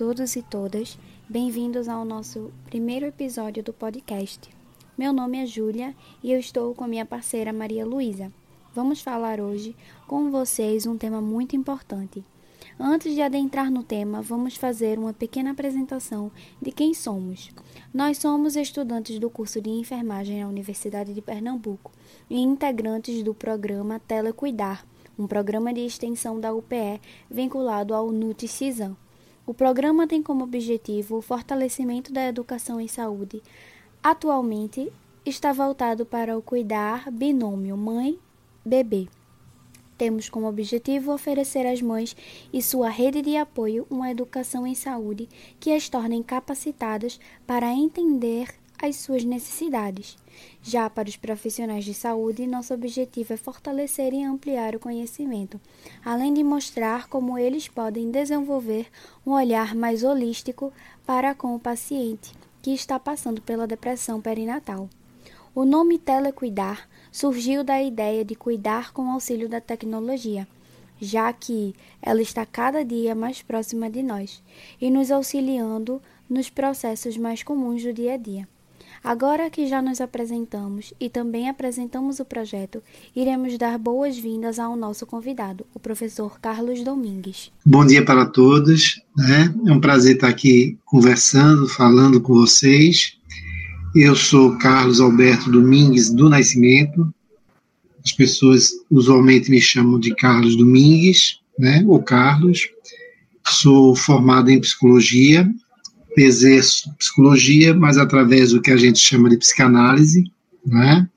Todos e todas, bem-vindos ao nosso primeiro episódio do podcast. Meu nome é Júlia e eu estou com minha parceira Maria Luísa. Vamos falar hoje com vocês um tema muito importante. Antes de adentrar no tema, vamos fazer uma pequena apresentação de quem somos. Nós somos estudantes do curso de enfermagem na Universidade de Pernambuco e integrantes do programa Telecuidar, um programa de extensão da UPE vinculado ao NUT CISAM. O programa tem como objetivo o fortalecimento da educação em saúde. Atualmente, está voltado para o cuidar binômio mãe-bebê. Temos como objetivo oferecer às mães e sua rede de apoio uma educação em saúde que as tornem capacitadas para entender as suas necessidades. Já para os profissionais de saúde, nosso objetivo é fortalecer e ampliar o conhecimento, além de mostrar como eles podem desenvolver um olhar mais holístico para com o paciente que está passando pela depressão perinatal. O nome Telecuidar surgiu da ideia de cuidar com auxílio da tecnologia, já que ela está cada dia mais próxima de nós e nos auxiliando nos processos mais comuns do dia a dia. Agora que já nos apresentamos e também apresentamos o projeto, iremos dar boas-vindas ao nosso convidado, o professor Carlos Domingues. Bom dia para todos. Né? É um prazer estar aqui conversando, falando com vocês. Eu sou Carlos Alberto Domingues do Nascimento. As pessoas usualmente me chamam de Carlos Domingues, né? ou Carlos. Sou formado em psicologia exerço psicologia, mas através do que a gente chama de psicanálise, né?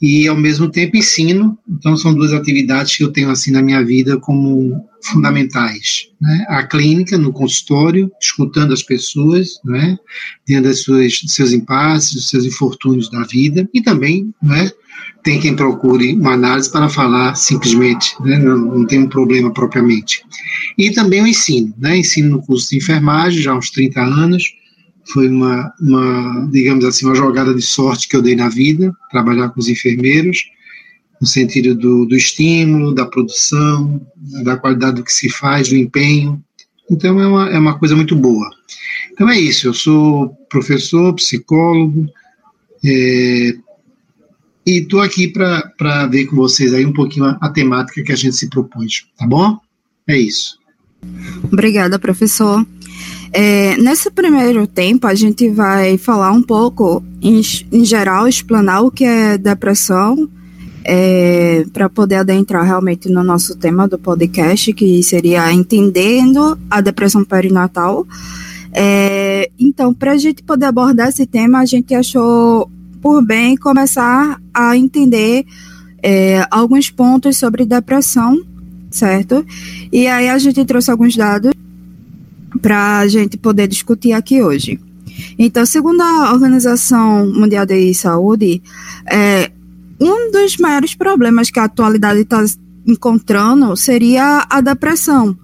E ao mesmo tempo ensino. Então são duas atividades que eu tenho assim na minha vida como fundamentais, né? A clínica no consultório, escutando as pessoas, né? Dentro das suas dos seus impasses, dos seus infortúnios da vida e também, né? Tem quem procure uma análise para falar simplesmente, né? não, não tem um problema propriamente. E também o ensino, né? Ensino no curso de enfermagem já há uns 30 anos. Foi uma, uma, digamos assim, uma jogada de sorte que eu dei na vida, trabalhar com os enfermeiros, no sentido do, do estímulo, da produção, da qualidade do que se faz, do empenho. Então é uma, é uma coisa muito boa. Então é isso, eu sou professor, psicólogo, é, e estou aqui para ver com vocês aí um pouquinho a, a temática que a gente se propõe, tá bom? É isso. Obrigada, professor. É, nesse primeiro tempo, a gente vai falar um pouco, em, em geral, explanar o que é depressão, é, para poder adentrar realmente no nosso tema do podcast, que seria entendendo a depressão perinatal. É, então, para a gente poder abordar esse tema, a gente achou por bem começar a entender é, alguns pontos sobre depressão certo? E aí a gente trouxe alguns dados para a gente poder discutir aqui hoje. Então, segundo a Organização Mundial de Saúde, é, um dos maiores problemas que a atualidade está encontrando seria a depressão.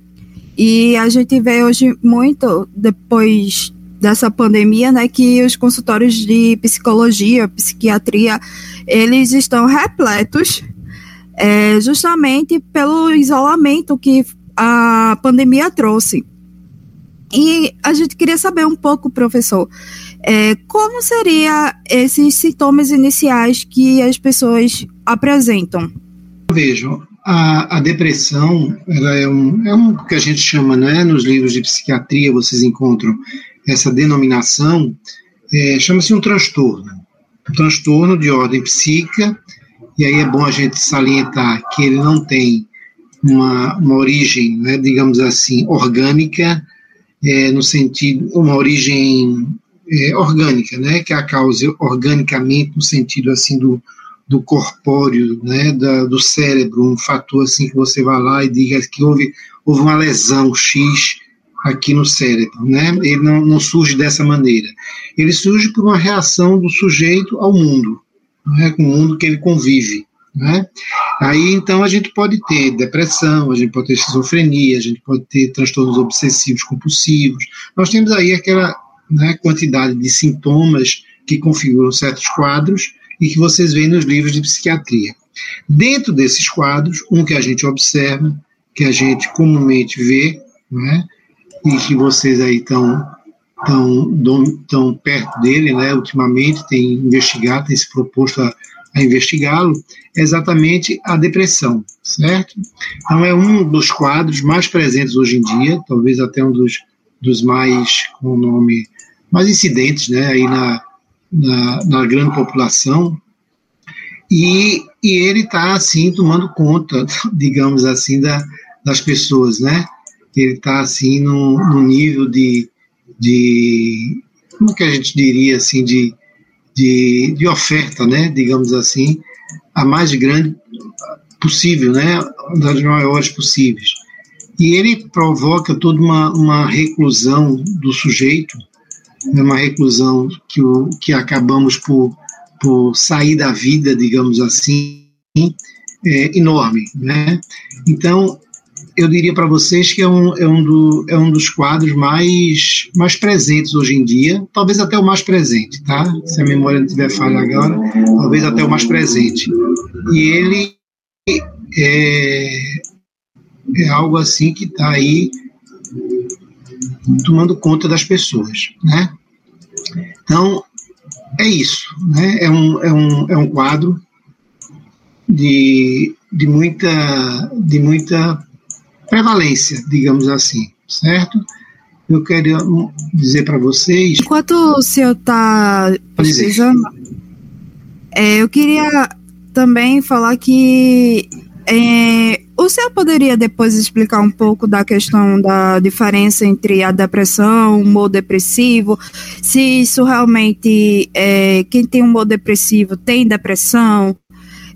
E a gente vê hoje muito, depois dessa pandemia, né, que os consultórios de psicologia, psiquiatria, eles estão repletos é, justamente pelo isolamento que a pandemia trouxe. E a gente queria saber um pouco, professor, é, como seriam esses sintomas iniciais que as pessoas apresentam? Vejam, a, a depressão ela é, um, é um que a gente chama, né, nos livros de psiquiatria, vocês encontram essa denominação, é, chama-se um transtorno. Um transtorno de ordem psíquica e aí é bom a gente salientar que ele não tem uma, uma origem, né, digamos assim, orgânica, é, no sentido, uma origem é, orgânica, né, que a causa organicamente no sentido assim do, do corpóreo, né, da, do cérebro, um fator assim que você vai lá e diga que houve, houve uma lesão X aqui no cérebro, né, ele não, não surge dessa maneira, ele surge por uma reação do sujeito ao mundo, né, com o mundo que ele convive. Né? Aí então a gente pode ter depressão, a gente pode ter esquizofrenia, a gente pode ter transtornos obsessivos compulsivos. Nós temos aí aquela né, quantidade de sintomas que configuram certos quadros e que vocês veem nos livros de psiquiatria. Dentro desses quadros, um que a gente observa, que a gente comumente vê, né, e que vocês aí estão tão, tão perto dele, né, ultimamente, tem investigado, tem se proposto a, a investigá-lo, é exatamente a depressão, certo? Então é um dos quadros mais presentes hoje em dia, talvez até um dos, dos mais, com o nome, mais incidentes, né, aí na, na, na grande população, e, e ele está, assim, tomando conta, digamos assim, da, das pessoas, né? Ele está, assim, num nível de, de, como que a gente diria, assim, de, de, de oferta, né? Digamos assim, a mais grande possível, né? Das maiores possíveis. E ele provoca toda uma, uma reclusão do sujeito, né? uma reclusão que, o, que acabamos por por sair da vida, digamos assim, é, enorme. Né? Então, eu diria para vocês que é um, é, um do, é um dos quadros mais, mais presentes hoje em dia, talvez até o mais presente, tá? Se a memória não tiver falha agora, talvez até o mais presente. E ele é, é algo assim que está aí tomando conta das pessoas, né? Então, é isso, né? É um, é um, é um quadro de, de, muita, de muita prevalência, digamos assim, certo? Eu quero dizer para vocês. Enquanto o senhor está pesquisando, é, eu queria também falar que é, o senhor poderia depois explicar um pouco da questão da diferença entre a depressão, o humor depressivo, se isso realmente, é, quem tem humor depressivo tem depressão?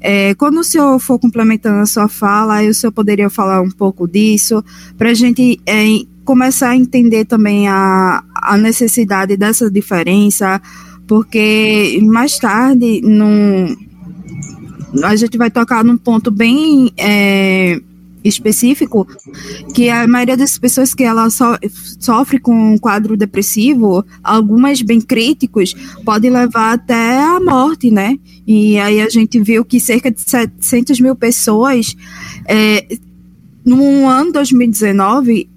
É, quando o senhor for complementando a sua fala, aí o senhor poderia falar um pouco disso, para a gente é, começar a entender também a, a necessidade dessa diferença, porque mais tarde, num a gente vai tocar num ponto bem é, específico, que a maioria das pessoas que ela so, sofre com um quadro depressivo, algumas bem críticos, podem levar até a morte, né? E aí a gente viu que cerca de 700 mil pessoas, é, no ano 2019,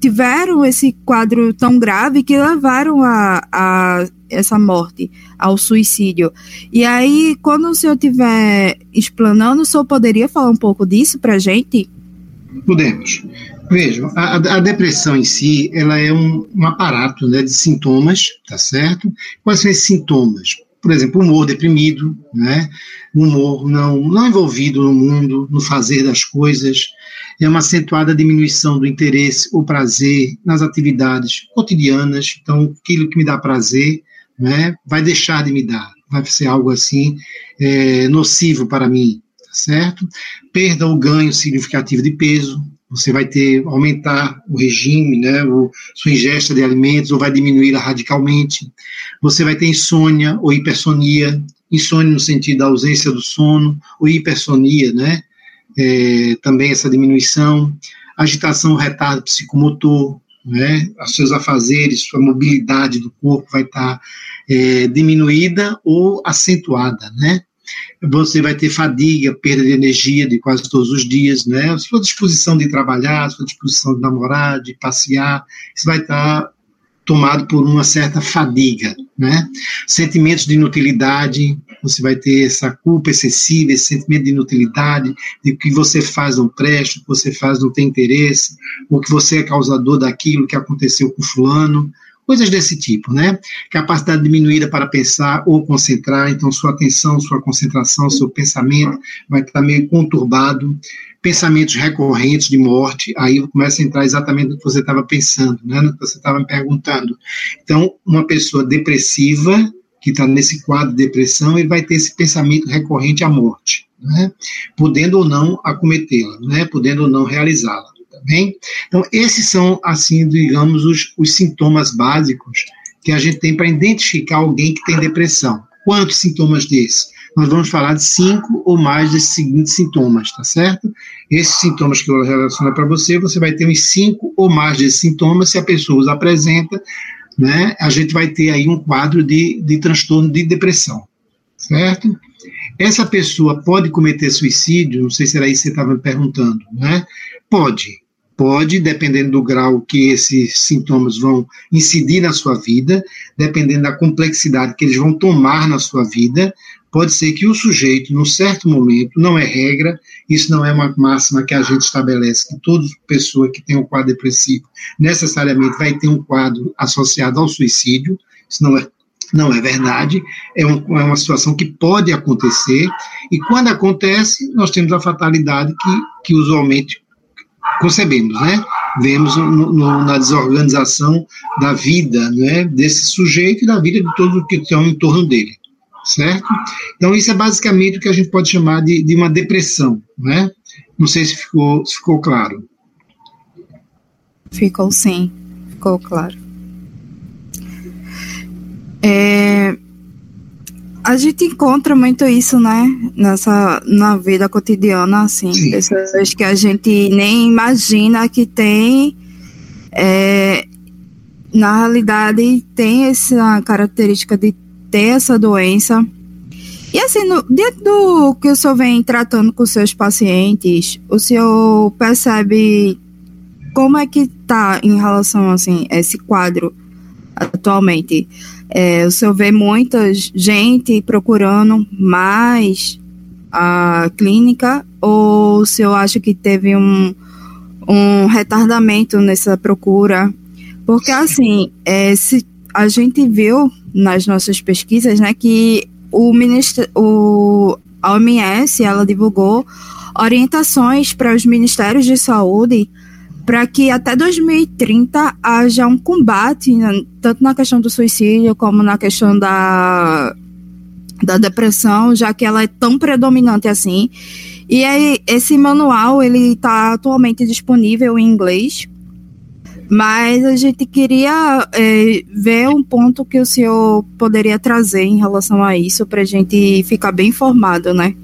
tiveram esse quadro tão grave que levaram a, a essa morte, ao suicídio. E aí, quando o senhor estiver explanando, o senhor poderia falar um pouco disso para a gente? Podemos. Vejam, a, a, depressão em si, ela é um, um aparato né, de sintomas, tá certo? Quais são esses sintomas? Por exemplo, humor deprimido, né? humor não, não envolvido no mundo, no fazer das coisas, é uma acentuada diminuição do interesse ou prazer nas atividades cotidianas. Então, aquilo que me dá prazer né, vai deixar de me dar, vai ser algo assim é, nocivo para mim, tá certo? Perda ou ganho significativo de peso, você vai ter aumentar o regime, né, o, sua ingesta de alimentos ou vai diminuí-la radicalmente. Você vai ter insônia ou hipersonia, insônia no sentido da ausência do sono, ou hipersonia, né, é, também essa diminuição, agitação, retardo psicomotor, né, os seus afazeres, sua mobilidade do corpo vai estar é, diminuída ou acentuada, né? Você vai ter fadiga, perda de energia de quase todos os dias, né? Sua disposição de trabalhar, sua disposição de namorar, de passear, isso vai estar tomado por uma certa fadiga, né? Sentimentos de inutilidade, você vai ter essa culpa excessiva, esse sentimento de inutilidade, de que você faz não presta, o que você faz não tem interesse, ou que você é causador daquilo que aconteceu com fulano, coisas desse tipo, né? Capacidade diminuída para pensar ou concentrar, então sua atenção, sua concentração, seu pensamento vai estar meio conturbado, pensamentos recorrentes de morte, aí começa a entrar exatamente no que você estava pensando, né, no que você estava me perguntando. Então, uma pessoa depressiva, que está nesse quadro de depressão, ele vai ter esse pensamento recorrente à morte, né, podendo ou não acometê-la, né, podendo ou não realizá-la. Tá? Então, esses são, assim, digamos, os, os sintomas básicos que a gente tem para identificar alguém que tem depressão. Quantos sintomas desses? nós vamos falar de cinco ou mais desses seguintes sintomas, tá certo? Esses sintomas que eu relaciono para você, você vai ter uns cinco ou mais desses sintomas, se a pessoa os apresenta, né, a gente vai ter aí um quadro de, de transtorno de depressão, certo? Essa pessoa pode cometer suicídio, não sei se era isso que você estava me perguntando, né? Pode, Pode, dependendo do grau que esses sintomas vão incidir na sua vida, dependendo da complexidade que eles vão tomar na sua vida, pode ser que o sujeito, num certo momento, não é regra, isso não é uma máxima que a gente estabelece, que toda pessoa que tem um quadro depressivo necessariamente vai ter um quadro associado ao suicídio, isso não é, não é verdade, é, um, é uma situação que pode acontecer, e quando acontece, nós temos a fatalidade que, que usualmente concebemos, né? Vemos no, no, na desorganização da vida né, desse sujeito e da vida de todos que estão em torno dele certo? Então, isso é basicamente o que a gente pode chamar de, de uma depressão, né? Não sei se ficou, se ficou claro. Ficou sim, ficou claro. É, a gente encontra muito isso, né? Nessa, na vida cotidiana, assim. Sim. Pessoas que a gente nem imagina que tem. É, na realidade, tem essa característica de ter essa doença. E assim, no, dentro do que o senhor vem tratando com seus pacientes, o senhor percebe como é que está em relação assim a esse quadro atualmente? É, o senhor vê muita gente procurando mais a clínica ou o senhor acha que teve um, um retardamento nessa procura? Porque assim, é, se a gente viu nas nossas pesquisas, né, que o ministro, o, OMS, ela divulgou orientações para os ministérios de saúde para que até 2030 haja um combate, né, tanto na questão do suicídio como na questão da, da depressão, já que ela é tão predominante assim. E aí, esse manual ele está atualmente disponível em inglês mas a gente queria é, ver um ponto que o senhor poderia trazer em relação a isso, para a gente ficar bem informado, né?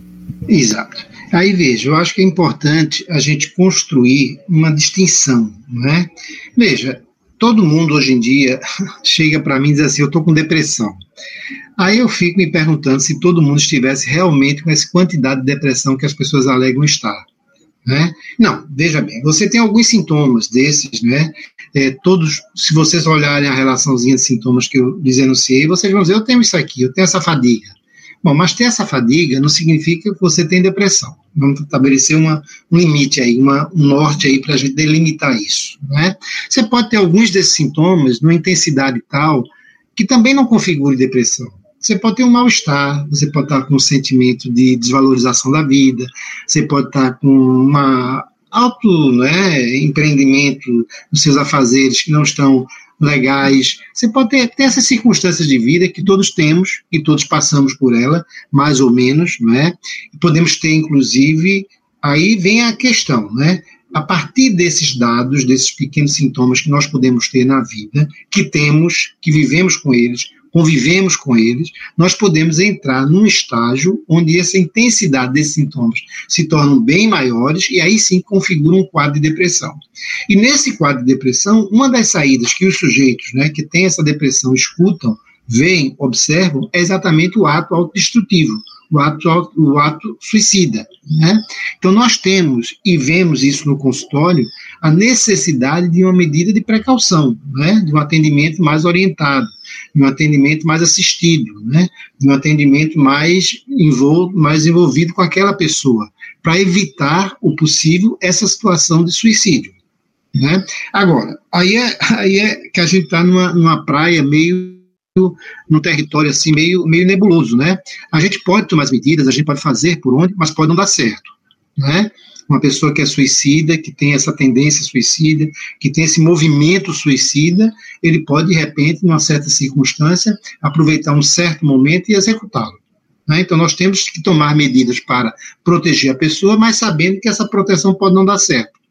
Exato. Aí veja, eu acho que é importante a gente construir uma distinção, né? Veja, todo mundo hoje em dia chega para mim e diz assim: eu estou com depressão. Aí eu fico me perguntando se todo mundo estivesse realmente com essa quantidade de depressão que as pessoas alegam estar. Né? Não, veja bem, você tem alguns sintomas desses, né? É, todos, se vocês olharem a relaçãozinha de sintomas que eu lhes enunciei, vocês vão dizer, eu tenho isso aqui, eu tenho essa fadiga. Bom, mas ter essa fadiga não significa que você tem depressão. Vamos estabelecer uma, um limite aí, uma, um norte aí para a gente delimitar isso. Né? Você pode ter alguns desses sintomas numa intensidade tal que também não configure depressão. Você pode ter um mal-estar, você pode estar com um sentimento de desvalorização da vida, você pode estar com uma alto né, empreendimento nos seus afazeres que não estão legais. Você pode ter, ter, essas circunstâncias de vida que todos temos e todos passamos por ela, mais ou menos, né? Podemos ter, inclusive, aí vem a questão, né? A partir desses dados, desses pequenos sintomas que nós podemos ter na vida, que temos, que vivemos com eles, convivemos com eles, nós podemos entrar num estágio onde essa intensidade desses sintomas se tornam bem maiores e aí sim configura um quadro de depressão. E nesse quadro de depressão, uma das saídas que os sujeitos né, que têm essa depressão escutam, veem, observam, é exatamente o ato autodestrutivo, o ato, o ato suicida. Né? Então, nós temos e vemos isso no consultório a necessidade de uma medida de precaução, né? de um atendimento mais orientado, de um atendimento mais assistido, né? de um atendimento mais, envol mais envolvido com aquela pessoa, para evitar o possível essa situação de suicídio. Né? Agora, aí é, aí é que a gente está numa, numa praia meio no território assim meio, meio nebuloso, né? A gente pode tomar as medidas, a gente pode fazer por onde, mas pode não dar certo, né? Uma pessoa que é suicida, que tem essa tendência suicida, que tem esse movimento suicida, ele pode de repente, numa certa circunstância, aproveitar um certo momento e executá-lo. Né? Então nós temos que tomar medidas para proteger a pessoa, mas sabendo que essa proteção pode não dar certo.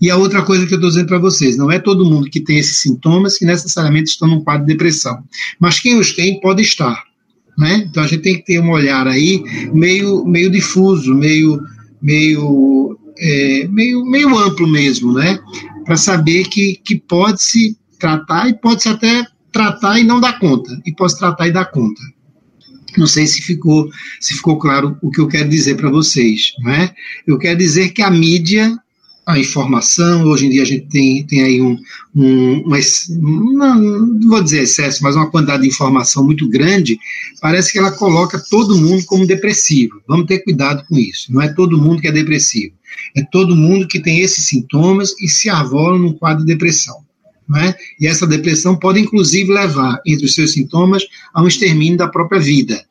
E a outra coisa que eu estou dizendo para vocês, não é todo mundo que tem esses sintomas que necessariamente estão num quadro de depressão, mas quem os tem pode estar. Né? Então a gente tem que ter um olhar aí meio, meio difuso, meio, meio, é, meio, meio amplo mesmo, né? para saber que, que pode se tratar e pode se até tratar e não dar conta, e pode tratar e dar conta. Não sei se ficou, se ficou claro o que eu quero dizer para vocês. Né? Eu quero dizer que a mídia a informação. Hoje em dia a gente tem, tem aí um, um uma, uma, não vou dizer excesso, mas uma quantidade de informação muito grande. Parece que ela coloca todo mundo como depressivo. Vamos ter cuidado com isso. Não é todo mundo que é depressivo. É todo mundo que tem esses sintomas e se arvola num quadro de depressão. É? E essa depressão pode, inclusive, levar, entre os seus sintomas, a um extermínio da própria vida.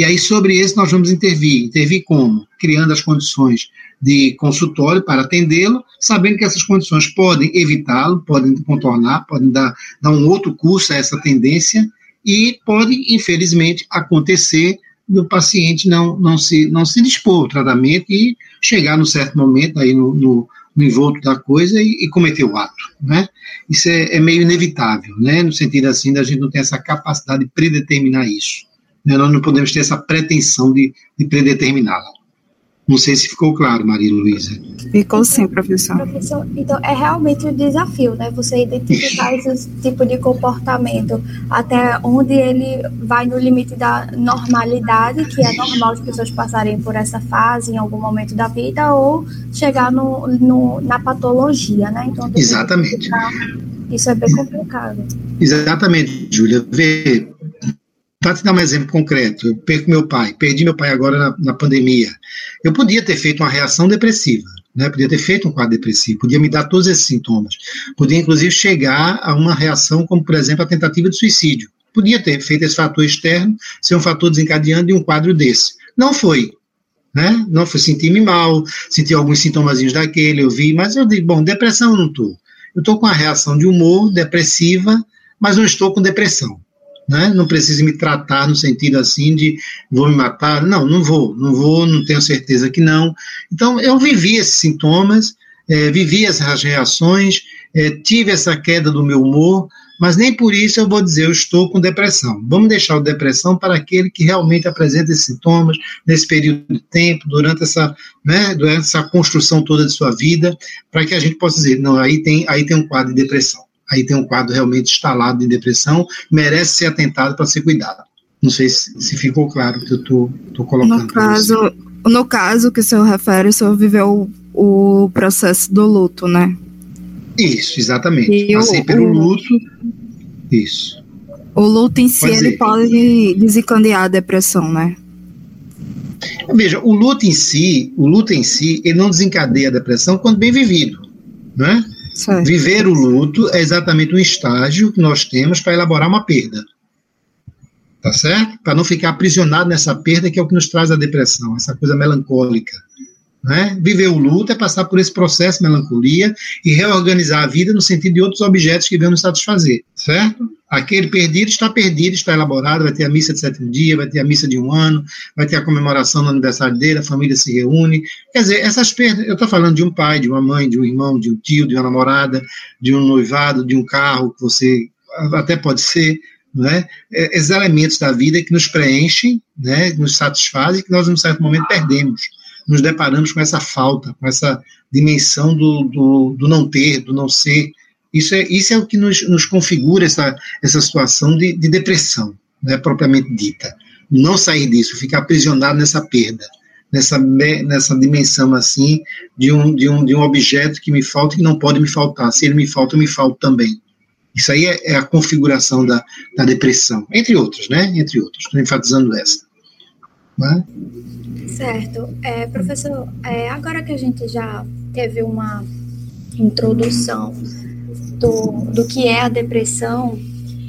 E aí, sobre esse, nós vamos intervir. Intervir como? Criando as condições de consultório para atendê-lo, sabendo que essas condições podem evitá-lo, podem contornar, podem dar, dar um outro curso a essa tendência, e pode, infelizmente, acontecer do paciente não, não, se, não se dispor ao tratamento e chegar num certo momento aí no, no, no envolto da coisa e, e, cometer o ato, né? Isso é, é, meio inevitável, né? No sentido assim, da gente não ter essa capacidade de predeterminar isso. Né? Nós não podemos ter essa pretensão de, de predeterminá-la. Não sei se ficou claro, Maria Luísa. Ficou sim, professor. Professor, então é realmente um desafio, né? Você identificar esse tipo de comportamento, até onde ele vai no limite da normalidade, que é normal as pessoas passarem por essa fase em algum momento da vida, ou chegar no, no na patologia, né? Então, Exatamente. Isso é bem complicado. Exatamente, Júlia. Vê, para te dar um exemplo concreto, eu perco meu pai, perdi meu pai agora na, na pandemia. Eu podia ter feito uma reação depressiva, né? podia ter feito um quadro depressivo, podia me dar todos esses sintomas, podia inclusive chegar a uma reação como, por exemplo, a tentativa de suicídio. Podia ter feito esse fator externo ser um fator desencadeando de um quadro desse. Não foi. Né? Não foi sentir-me mal, senti alguns sintomazinhos daquele, eu vi, mas eu digo, bom, depressão eu não estou. Eu estou com uma reação de humor depressiva, mas não estou com depressão né? Não preciso me tratar no sentido assim de vou me matar. Não, não vou, não vou, não tenho certeza que não. Então, eu vivi esses sintomas, é, vivi essas reações, é, tive essa queda do meu humor, mas nem por isso eu vou dizer eu estou com depressão. Vamos deixar a depressão para aquele que realmente apresenta esses sintomas nesse período de tempo, durante essa, né, durante essa construção toda de sua vida, para que a gente possa dizer, não, aí tem, aí tem um quadro de depressão aí tem um quadro realmente instalado de depressão, merece ser atentado para ser cuidado. Não sei se, se ficou claro o que eu estou colocando. No caso, no caso que o senhor refere, o senhor viveu o, o processo do luto, né? Isso, exatamente. E Passei o, pelo luto. Isso. O luto em si ele pode desencadear a depressão, né? Veja, o luto em si, o luto em si, ele não desencadeia a depressão quando bem vivido, né? Certo. Viver o luto é exatamente um estágio que nós temos para elaborar uma perda. Tá certo? Para não ficar aprisionado nessa perda que é o que nos traz a depressão, essa coisa melancólica. Né? Viver o luto é passar por esse processo de melancolia e reorganizar a vida no sentido de outros objetos que vão nos satisfazer, certo? Aquele perdido está perdido, está elaborado, vai ter a missa de sétimo dia, vai ter a missa de um ano, vai ter a comemoração do aniversário dele, a família se reúne. Quer dizer, essas perdas, eu estou falando de um pai, de uma mãe, de um irmão, de um tio, de uma namorada, de um noivado, de um carro que você até pode ser, né? Esses elementos da vida que nos preenchem, né? nos satisfazem, que nós, em um certo momento, perdemos nos deparamos com essa falta, com essa dimensão do, do, do não ter, do não ser. Isso é, isso é o que nos, nos configura essa, essa situação de, de depressão, né, propriamente dita. Não sair disso, ficar aprisionado nessa perda, nessa, nessa dimensão assim de um, de, um, de um objeto que me falta e que não pode me faltar. Se ele me falta, eu me falto também. Isso aí é, é a configuração da, da depressão, entre outras, né? Entre outras. Estou enfatizando essa. Né? Certo. É, professor, é, agora que a gente já teve uma introdução do, do que é a depressão,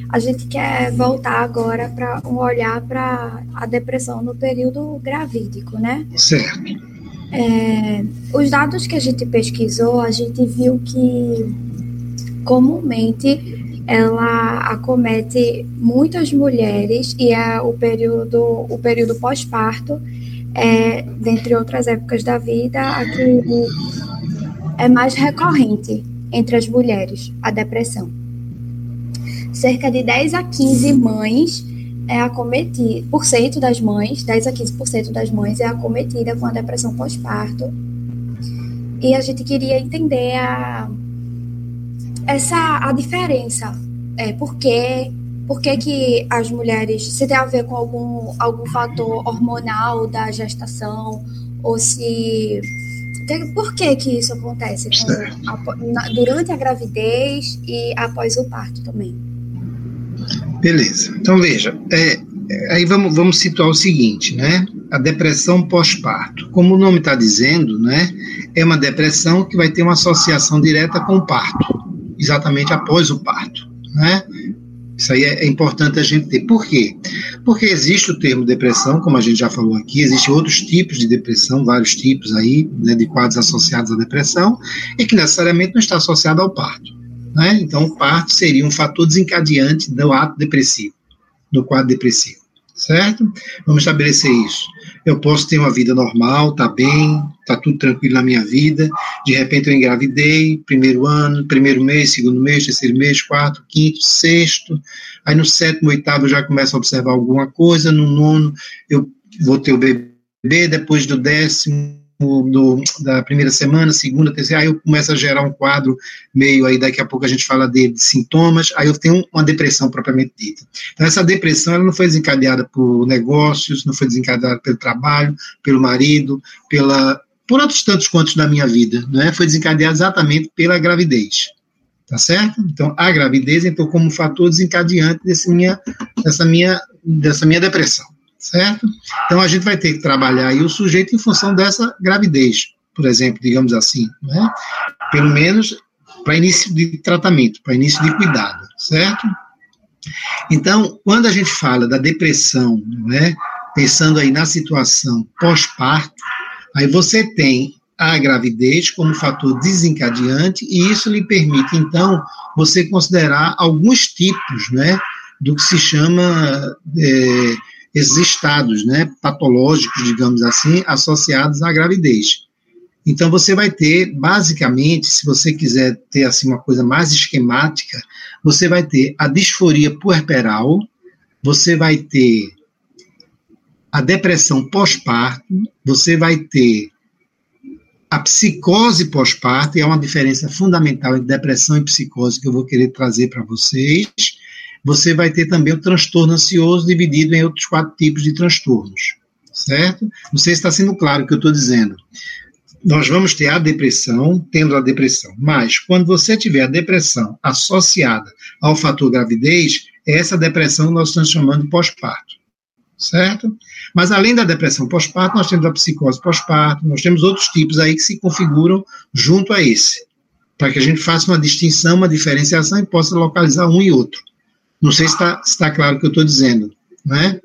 a gente quer voltar agora para um olhar para a depressão no período gravídico, né? Certo. É, os dados que a gente pesquisou, a gente viu que comumente ela acomete muitas mulheres e é o período, o período pós-parto é, dentre outras épocas da vida, a que é mais recorrente entre as mulheres, a depressão. Cerca de 10 a 15 mães é acometida, por cento das mães, 10 a 15% das mães é acometida com a depressão pós-parto. E a gente queria entender a, essa a diferença, é, por que por que, que as mulheres, se tem a ver com algum, algum fator hormonal da gestação, ou se Por que que isso acontece com, durante a gravidez e após o parto também? Beleza. Então veja, é, é, aí vamos, vamos situar o seguinte, né? A depressão pós-parto. Como o nome está dizendo, né? É uma depressão que vai ter uma associação direta com o parto, exatamente após o parto, né? Isso aí é, é importante a gente ter. Por quê? Porque existe o termo depressão, como a gente já falou aqui, existem outros tipos de depressão, vários tipos aí, né, de quadros associados à depressão, e que necessariamente não está associado ao parto. Né? Então, o parto seria um fator desencadeante do ato depressivo, do quadro depressivo certo? Vamos estabelecer isso. Eu posso ter uma vida normal, tá bem, tá tudo tranquilo na minha vida. De repente eu engravidei, primeiro ano, primeiro mês, segundo mês, terceiro mês, quarto, quinto, sexto. Aí no sétimo, oitavo eu já começo a observar alguma coisa. No nono eu vou ter o bebê, depois do décimo do, da primeira semana, segunda, terceira, aí eu começo a gerar um quadro meio aí, daqui a pouco a gente fala dele, de sintomas, aí eu tenho uma depressão propriamente dita. Então, essa depressão, ela não foi desencadeada por negócios, não foi desencadeada pelo trabalho, pelo marido, pela, por outros tantos quantos da minha vida, né? Foi desencadeada exatamente pela gravidez. Tá certo? Então, a gravidez entrou como fator desencadeante desse minha, dessa, minha, dessa minha depressão certo? Então a gente vai ter que trabalhar aí o sujeito em função dessa gravidez, por exemplo, digamos assim, né? Pelo menos para início de tratamento, para início de cuidado, certo? Então, quando a gente fala da depressão, não é? Pensando aí na situação pós-parto, aí você tem a gravidez como fator desencadeante e isso lhe permite então você considerar alguns tipos, né, do que se chama é, esses estados né, patológicos, digamos assim, associados à gravidez. Então, você vai ter, basicamente, se você quiser ter assim uma coisa mais esquemática, você vai ter a disforia puerperal, você vai ter a depressão pós-parto, você vai ter a psicose pós-parto, e é uma diferença fundamental entre depressão e psicose que eu vou querer trazer para vocês, você vai ter também o transtorno ansioso dividido em outros quatro tipos de transtornos, certo? Não sei se está sendo claro o que eu estou dizendo. Nós vamos ter a depressão, tendo a depressão, mas quando você tiver a depressão associada ao fator gravidez, é essa depressão nós estamos chamando de pós-parto, certo? Mas além da depressão pós-parto, nós temos a psicose pós-parto, nós temos outros tipos aí que se configuram junto a esse, para que a gente faça uma distinção, uma diferenciação e possa localizar um e outro. Não sei se está tá claro o que eu estou dizendo. Né?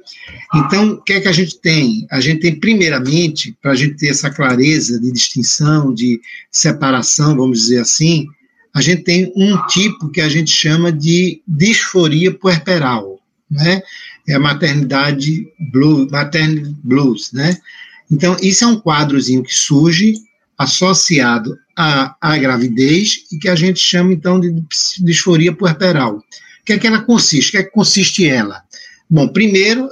Então, o que é que a gente tem? A gente tem, primeiramente, para a gente ter essa clareza de distinção, de separação, vamos dizer assim, a gente tem um tipo que a gente chama de disforia puerperal, né? É a maternidade blues, maternity blues, né? Então, isso é um quadrozinho que surge associado à, à gravidez e que a gente chama, então, de disforia puerperal que é que ela consiste? O que é que consiste ela? Bom, primeiro,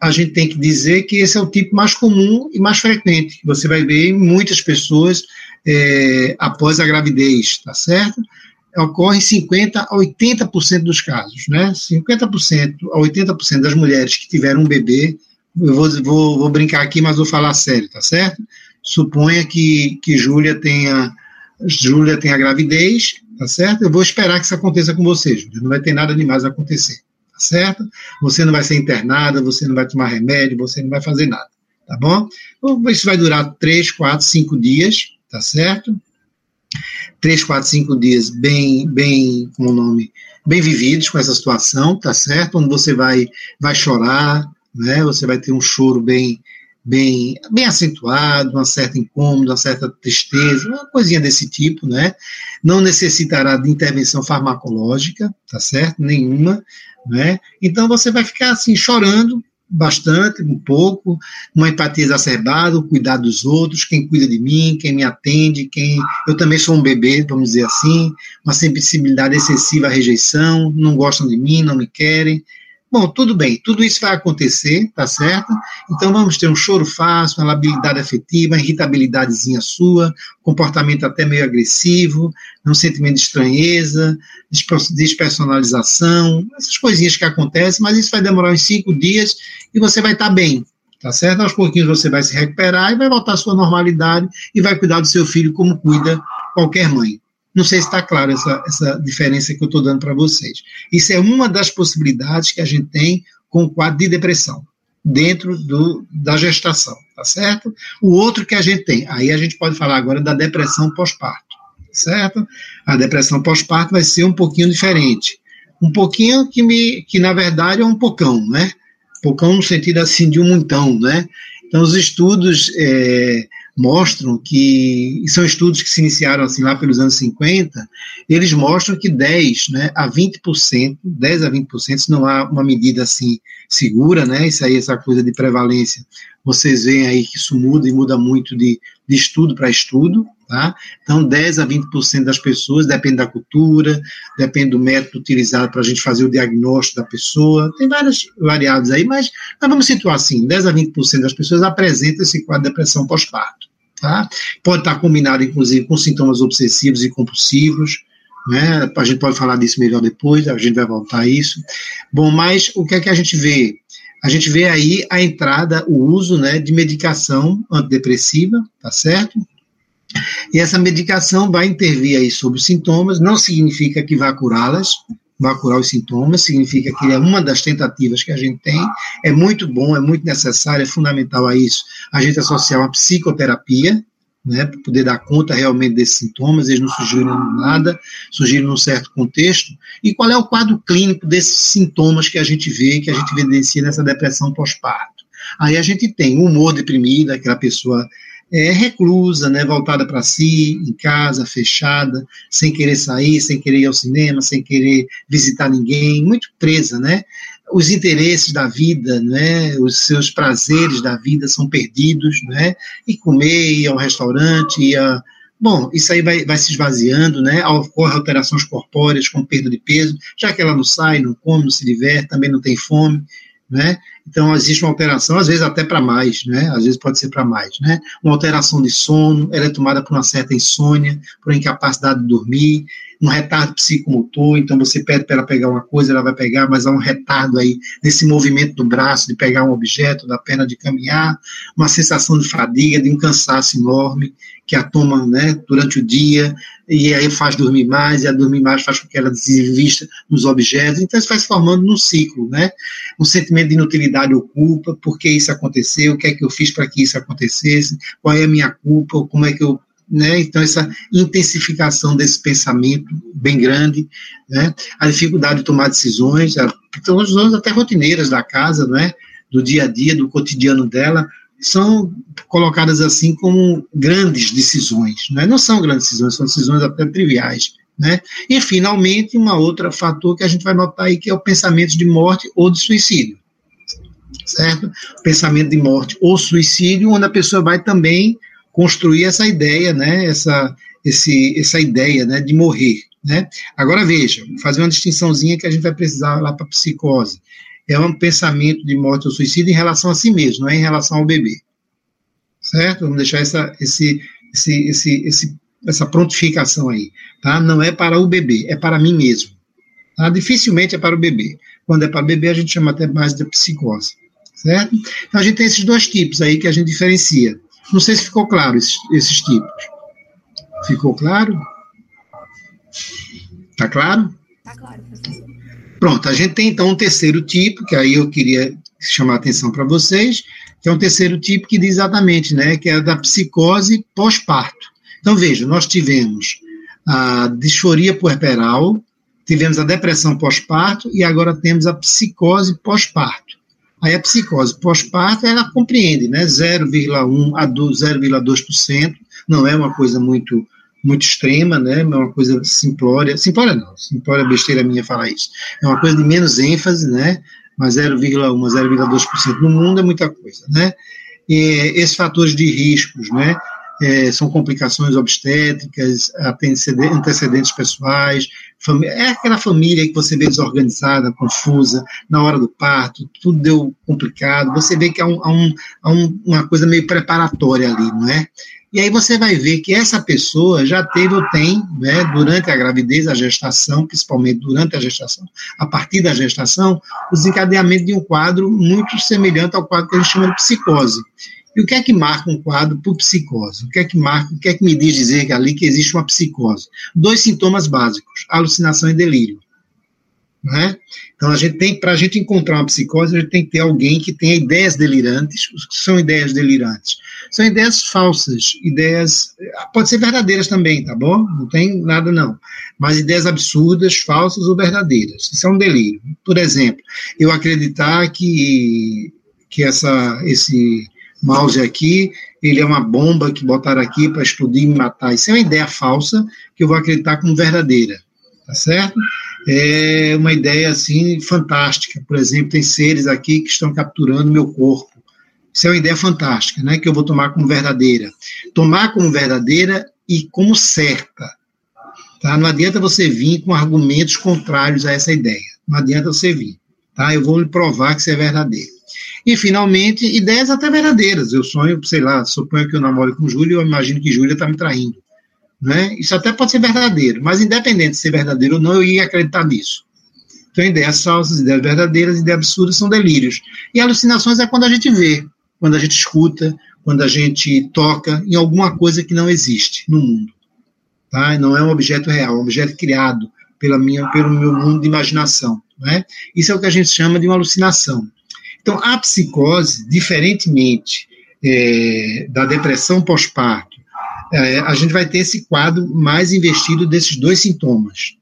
a gente tem que dizer que esse é o tipo mais comum e mais frequente, que você vai ver em muitas pessoas é, após a gravidez, tá certo? Ocorre em 50% a 80% dos casos, né? 50% a 80% das mulheres que tiveram um bebê, eu vou, vou, vou brincar aqui, mas vou falar sério, tá certo? Suponha que, que Júlia tenha, Júlia tenha gravidez, tá certo? Eu vou esperar que isso aconteça com você, Júlia. Não vai ter nada demais a acontecer, tá certo? Você não vai ser internada, você não vai tomar remédio, você não vai fazer nada, tá bom? Isso vai durar três, quatro, cinco dias, tá certo? Três, quatro, cinco dias bem, bem, como o nome, bem vividos com essa situação, tá certo? Onde você vai, vai chorar, né? Você vai ter um choro bem, bem, bem acentuado, uma certa incômodo, uma certa tristeza, uma coisinha desse tipo, né? Não necessitará de intervenção farmacológica, tá certo? Nenhuma, né? Então você vai ficar assim chorando bastante, um pouco, uma empatia exacerbada, o cuidar dos outros, quem cuida de mim, quem me atende, quem eu também sou um bebê, vamos dizer assim, uma sensibilidade excessiva à rejeição, não gostam de mim, não me querem, Bom, tudo bem, tudo isso vai acontecer, tá certo? Então vamos ter um choro fácil, uma labilidade afetiva, uma irritabilidadezinha sua, comportamento até meio agressivo, um sentimento de estranheza, despersonalização, essas coisinhas que acontecem, mas isso vai demorar uns cinco dias e você vai estar tá bem, tá certo? Aos pouquinhos você vai se recuperar e vai voltar à sua normalidade e vai cuidar do seu filho como cuida qualquer mãe. Não sei se está claro essa, essa diferença que eu estou dando para vocês. Isso é uma das possibilidades que a gente tem com o quadro de depressão dentro do, da gestação, tá certo? O outro que a gente tem, aí a gente pode falar agora da depressão pós-parto, certo? A depressão pós-parto vai ser um pouquinho diferente. Um pouquinho que, me, que na verdade é um pocão, né? Pocão no sentido assim de um montão, né? Então, os estudos é, mostram que, e são estudos que se iniciaram assim lá pelos anos 50, eles mostram que 10 né, a 20%, 10 a 20%, se não há uma medida assim segura, né, isso aí, essa coisa de prevalência, vocês veem aí que isso muda e muda muito de, de estudo para estudo, tá? Então, 10 a 20% das pessoas, depende da cultura, depende do método utilizado para a gente fazer o diagnóstico da pessoa, tem várias variáveis aí, mas nós vamos situar assim, 10 a 20% das pessoas apresentam esse quadro de depressão pós-parto. Tá? Pode estar combinado, inclusive, com sintomas obsessivos e compulsivos, né? A gente pode falar disso melhor depois, a gente vai voltar a isso. Bom, mas o que é que a gente vê? A gente vê aí a entrada, o uso, né, de medicação antidepressiva, tá certo? E essa medicação vai intervir aí sobre os sintomas, não significa que vá curá-las, vai curar os sintomas, significa que é uma das tentativas que a gente tem, é muito bom, é muito necessário, é fundamental a isso, a gente associar uma psicoterapia, né, para poder dar conta realmente desses sintomas, eles não surgiram nada, surgiram num certo contexto, e qual é o quadro clínico desses sintomas que a gente vê, que a gente evidencia nessa depressão pós-parto. Aí a gente tem o humor deprimido, aquela pessoa é, reclusa, né, voltada para si, em casa, fechada, sem querer sair, sem querer ir ao cinema, sem querer visitar ninguém, muito presa, né? Os interesses da vida, né, os seus prazeres da vida são perdidos, né? E comer, ir ao restaurante, ir a Bom, isso aí vai, vai se esvaziando, né? Ocorre alterações corpóreas, com perda de peso, já que ela não sai, não come, não se diverte, também não tem fome né? Então existe uma alteração, às vezes até para mais, né? Às vezes pode ser para mais, né? Uma alteração de sono, ela é tomada por uma certa insônia, por incapacidade de dormir, um retardo psicomotor, então você pede para ela pegar uma coisa, ela vai pegar, mas há um retardo aí nesse movimento do braço, de pegar um objeto, da perna de caminhar, uma sensação de fadiga, de um cansaço enorme, que a toma né, durante o dia, e aí faz dormir mais, e a dormir mais faz com que ela desvista nos objetos, então isso vai se formando num ciclo, né? Um sentimento de inutilidade ou culpa, por que isso aconteceu, o que é que eu fiz para que isso acontecesse, qual é a minha culpa, como é que eu né? Então, essa intensificação desse pensamento bem grande, né? a dificuldade de tomar decisões, então, decisões até rotineiras da casa, né? do dia a dia, do cotidiano dela, são colocadas assim como grandes decisões. Né? Não são grandes decisões, são decisões até triviais. Né? E, finalmente, uma outra fator que a gente vai notar aí, que é o pensamento de morte ou de suicídio. Certo? Pensamento de morte ou suicídio, onde a pessoa vai também construir essa ideia, né, essa, esse, essa ideia né, de morrer. Né? Agora veja, fazer uma distinçãozinha que a gente vai precisar lá para psicose. É um pensamento de morte ou suicídio em relação a si mesmo, não é em relação ao bebê. Certo? Vamos deixar essa, esse, esse, esse, esse, essa prontificação aí. Tá? Não é para o bebê, é para mim mesmo. Tá? Dificilmente é para o bebê. Quando é para o bebê, a gente chama até mais de psicose. Certo? Então a gente tem esses dois tipos aí que a gente diferencia. Não sei se ficou claro esses, esses tipos. Ficou claro? Tá claro? Tá claro, professor. Pronto, a gente tem então um terceiro tipo, que aí eu queria chamar a atenção para vocês, que é um terceiro tipo que diz exatamente, né, que é da psicose pós-parto. Então, veja, nós tivemos a disforia puerperal, tivemos a depressão pós-parto e agora temos a psicose pós-parto. Aí a psicose pós-parto, ela compreende, né, 0,1 a 0,2%, não é uma coisa muito muito extrema, né, é uma coisa simplória, simplória não, simplória besteira minha falar isso, é uma coisa de menos ênfase, né, mas 0,1 a 0,2% no mundo é muita coisa, né, e esses fatores de riscos, né, é, são complicações obstétricas, antecedentes pessoais, é aquela família que você vê desorganizada, confusa, na hora do parto, tudo deu complicado, você vê que há, um, há, um, há um, uma coisa meio preparatória ali, não é? E aí você vai ver que essa pessoa já teve ou tem, né, durante a gravidez, a gestação, principalmente durante a gestação, a partir da gestação, o desencadeamento de um quadro muito semelhante ao quadro que a gente chama de psicose. E o que é que marca um quadro por psicose? O que é que marca, o que é que me diz dizer ali que existe uma psicose? Dois sintomas básicos, alucinação e delírio. Né? Então, a gente tem, para a gente encontrar uma psicose, a gente tem que ter alguém que tenha ideias delirantes. O que são ideias delirantes? São ideias falsas, ideias. Pode ser verdadeiras também, tá bom? Não tem nada, não. Mas ideias absurdas, falsas ou verdadeiras. Isso é um delírio. Por exemplo, eu acreditar que, que essa, esse mouse aqui, ele é uma bomba que botaram aqui para explodir e me matar. Isso é uma ideia falsa que eu vou acreditar como verdadeira. Tá certo? é uma ideia assim fantástica. Por exemplo, tem seres aqui que estão capturando meu corpo. Isso é uma ideia fantástica, né? Que eu vou tomar como verdadeira. Tomar como verdadeira e como certa. Tá? Não adianta você vir com argumentos contrários a essa ideia. Não adianta você vir. Tá? Eu vou lhe provar que isso é verdadeiro. E, finalmente, ideias até verdadeiras. Eu sonho, sei lá, suponho que eu namoro com Júlia, eu imagino que Júlia está me traindo. Né? Isso até pode ser verdadeiro, mas independente de ser verdadeiro ou não, eu ia acreditar nisso. Então, ideias falsas, ideias verdadeiras, ideias absurdas são delírios. E alucinações é quando a gente vê, quando a gente escuta, quando a gente toca em alguma coisa que não existe no mundo. Tá? Não é um objeto real, é um objeto criado pela minha, pelo meu mundo de imaginação. Né? Isso é o que a gente chama de uma alucinação. Então, a psicose, diferentemente é, da depressão pós-parto é, a gente vai ter esse quadro mais investido desses dois sintomas.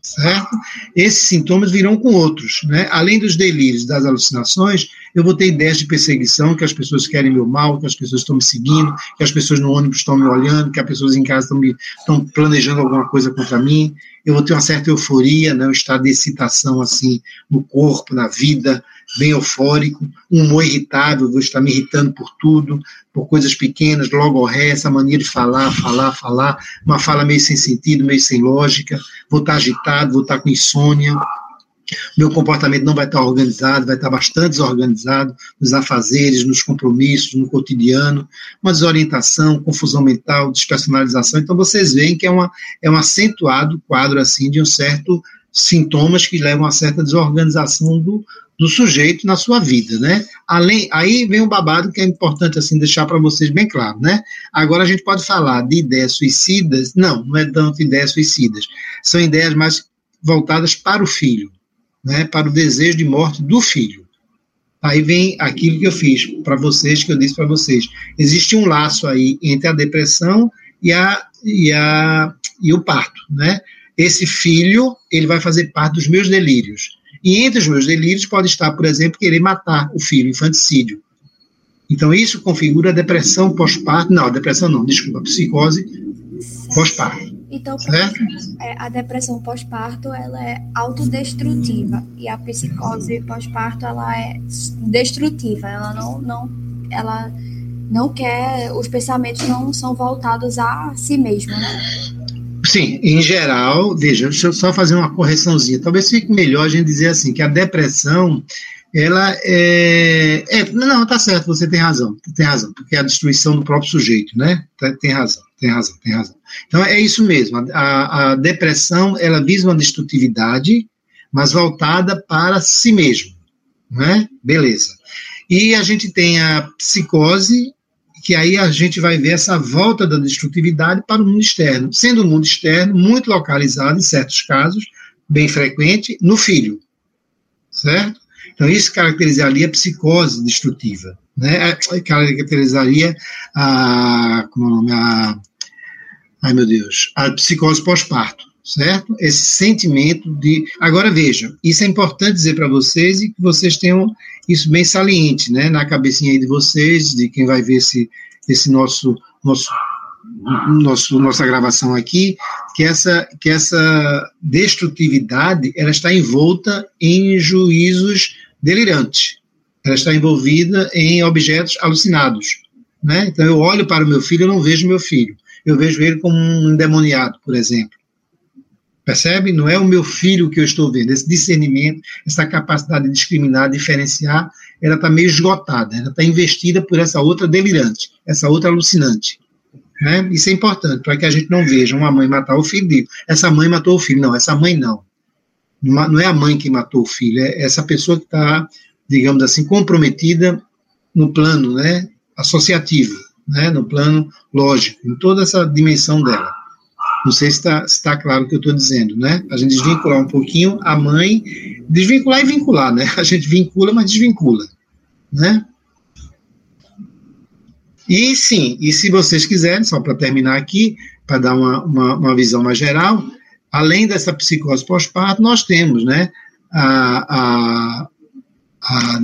Certo? Esses sintomas virão com outros. Né? Além dos delírios, das alucinações, eu vou ter ideias de perseguição, que as pessoas querem meu mal, que as pessoas estão me seguindo, que as pessoas no ônibus estão me olhando, que as pessoas em casa estão, me, estão planejando alguma coisa contra mim. Eu vou ter uma certa euforia, né? um estado de excitação assim no corpo, na vida, bem eufórico, um humor irritável, vou estar me irritando por tudo, por coisas pequenas, logo ré, essa mania de falar, falar, falar, uma fala meio sem sentido, meio sem lógica, vou estar agitado, vou estar com insônia, meu comportamento não vai estar organizado, vai estar bastante desorganizado nos afazeres, nos compromissos, no cotidiano, uma desorientação, confusão mental, despersonalização. Então vocês veem que é, uma, é um acentuado quadro assim de um certo sintomas que levam a certa desorganização do, do sujeito na sua vida, né? Além, aí vem um babado que é importante assim deixar para vocês bem claro, né? Agora a gente pode falar de ideias suicidas, não, não é tanto ideias suicidas, são ideias mais voltadas para o filho, né? Para o desejo de morte do filho. Aí vem aquilo que eu fiz para vocês, que eu disse para vocês. Existe um laço aí entre a depressão e a e a e o parto, né? Esse filho, ele vai fazer parte dos meus delírios e entre os meus delírios pode estar, por exemplo, querer matar o filho, infanticídio. Então, isso configura a depressão pós-parto. Não, depressão não, desculpa, psicose pós-parto. Então, é, a depressão pós-parto ela é autodestrutiva e a psicose pós-parto ela é destrutiva. Ela não, não, ela não quer, os pensamentos não são voltados a si mesmo. Né? Sim, em geral, veja, deixa eu só fazer uma correçãozinha. Talvez fique melhor a gente dizer assim, que a depressão, ela é, é, Não, tá certo, você tem razão, tem razão, porque é a destruição do próprio sujeito, né? Tem razão, tem razão, tem razão. Então é isso mesmo, a, a depressão, ela visa uma destrutividade, mas voltada para si mesmo, né? Beleza. E a gente tem a psicose, que aí a gente vai ver essa volta da destrutividade para o mundo externo, sendo o mundo externo muito localizado, em certos casos, bem frequente, no filho, certo? Então, isso caracterizaria a psicose destrutiva, né? caracterizaria a, como é o nome, a, ai meu Deus, a psicose pós-parto, certo? Esse sentimento de. Agora vejam, isso é importante dizer para vocês e que vocês tenham isso bem saliente, né, na cabecinha aí de vocês, de quem vai ver esse, esse nosso, nosso, nosso, nossa gravação aqui, que essa, que essa destrutividade, ela está envolta em juízos delirantes, ela está envolvida em objetos alucinados, né, então eu olho para o meu filho, eu não vejo meu filho, eu vejo ele como um endemoniado, por exemplo, Percebe? Não é o meu filho que eu estou vendo. Esse discernimento, essa capacidade de discriminar, diferenciar, ela está meio esgotada. Ela está investida por essa outra delirante, essa outra alucinante. Né? Isso é importante, para que a gente não veja uma mãe matar o filho e essa mãe matou o filho. Não, essa mãe não. Não é a mãe que matou o filho, é essa pessoa que está, digamos assim, comprometida no plano né, associativo, né, no plano lógico, em toda essa dimensão dela. Não sei se está tá claro o que eu estou dizendo, né? A gente desvincular um pouquinho a mãe, desvincular e vincular, né? A gente vincula, mas desvincula, né? E sim, e se vocês quiserem, só para terminar aqui, para dar uma, uma, uma, visão mais geral, além dessa psicose pós-parto, nós temos, né, a, a, a,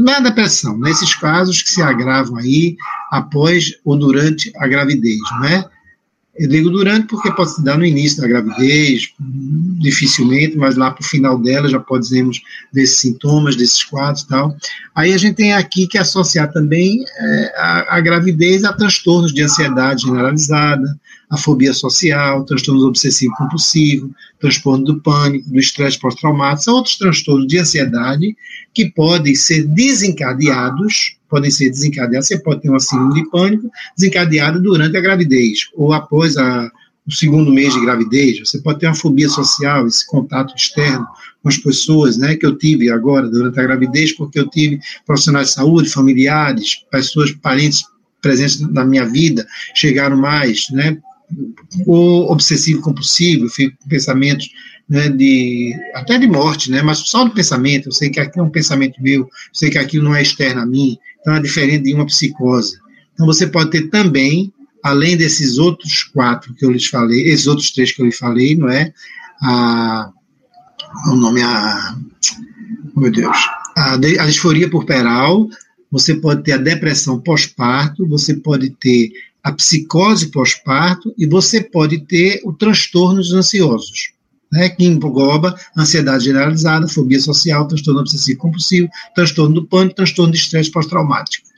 não é a depressão, nesses casos que se agravam aí após ou durante a gravidez, não é? Eu digo durante porque pode se dar no início da gravidez, dificilmente, mas lá para o final dela já podemos ver sintomas desses quadros e tal. Aí a gente tem aqui que associar também é, a, a gravidez a transtornos de ansiedade generalizada, a fobia social, transtornos obsessivo compulsivo, transtorno do pânico, do estresse pós-traumático, são outros transtornos de ansiedade que podem ser desencadeados, podem ser desencadeados, você pode ter uma síndrome de pânico desencadeada durante a gravidez, ou após a, o segundo mês de gravidez, você pode ter uma fobia social, esse contato externo com as pessoas, né, que eu tive agora durante a gravidez, porque eu tive profissionais de saúde, familiares, pessoas, parentes presentes na minha vida, chegaram mais, né, o obsessivo compulsivo, pensamentos né, de até de morte, né, mas só do pensamento, eu sei que aquilo é um pensamento meu, eu sei que aquilo não é externo a mim, então é diferente de uma psicose. Então você pode ter também, além desses outros quatro que eu lhes falei, esses outros três que eu lhes falei, não é? A, o nome a meu Deus, a, a disforia puerperal, você pode ter a depressão pós-parto, você pode ter a psicose pós-parto e você pode ter o transtornos ansiosos, né, que engloba ansiedade generalizada, fobia social, transtorno obsessivo compulsivo, transtorno do pânico, transtorno de estresse pós-traumático.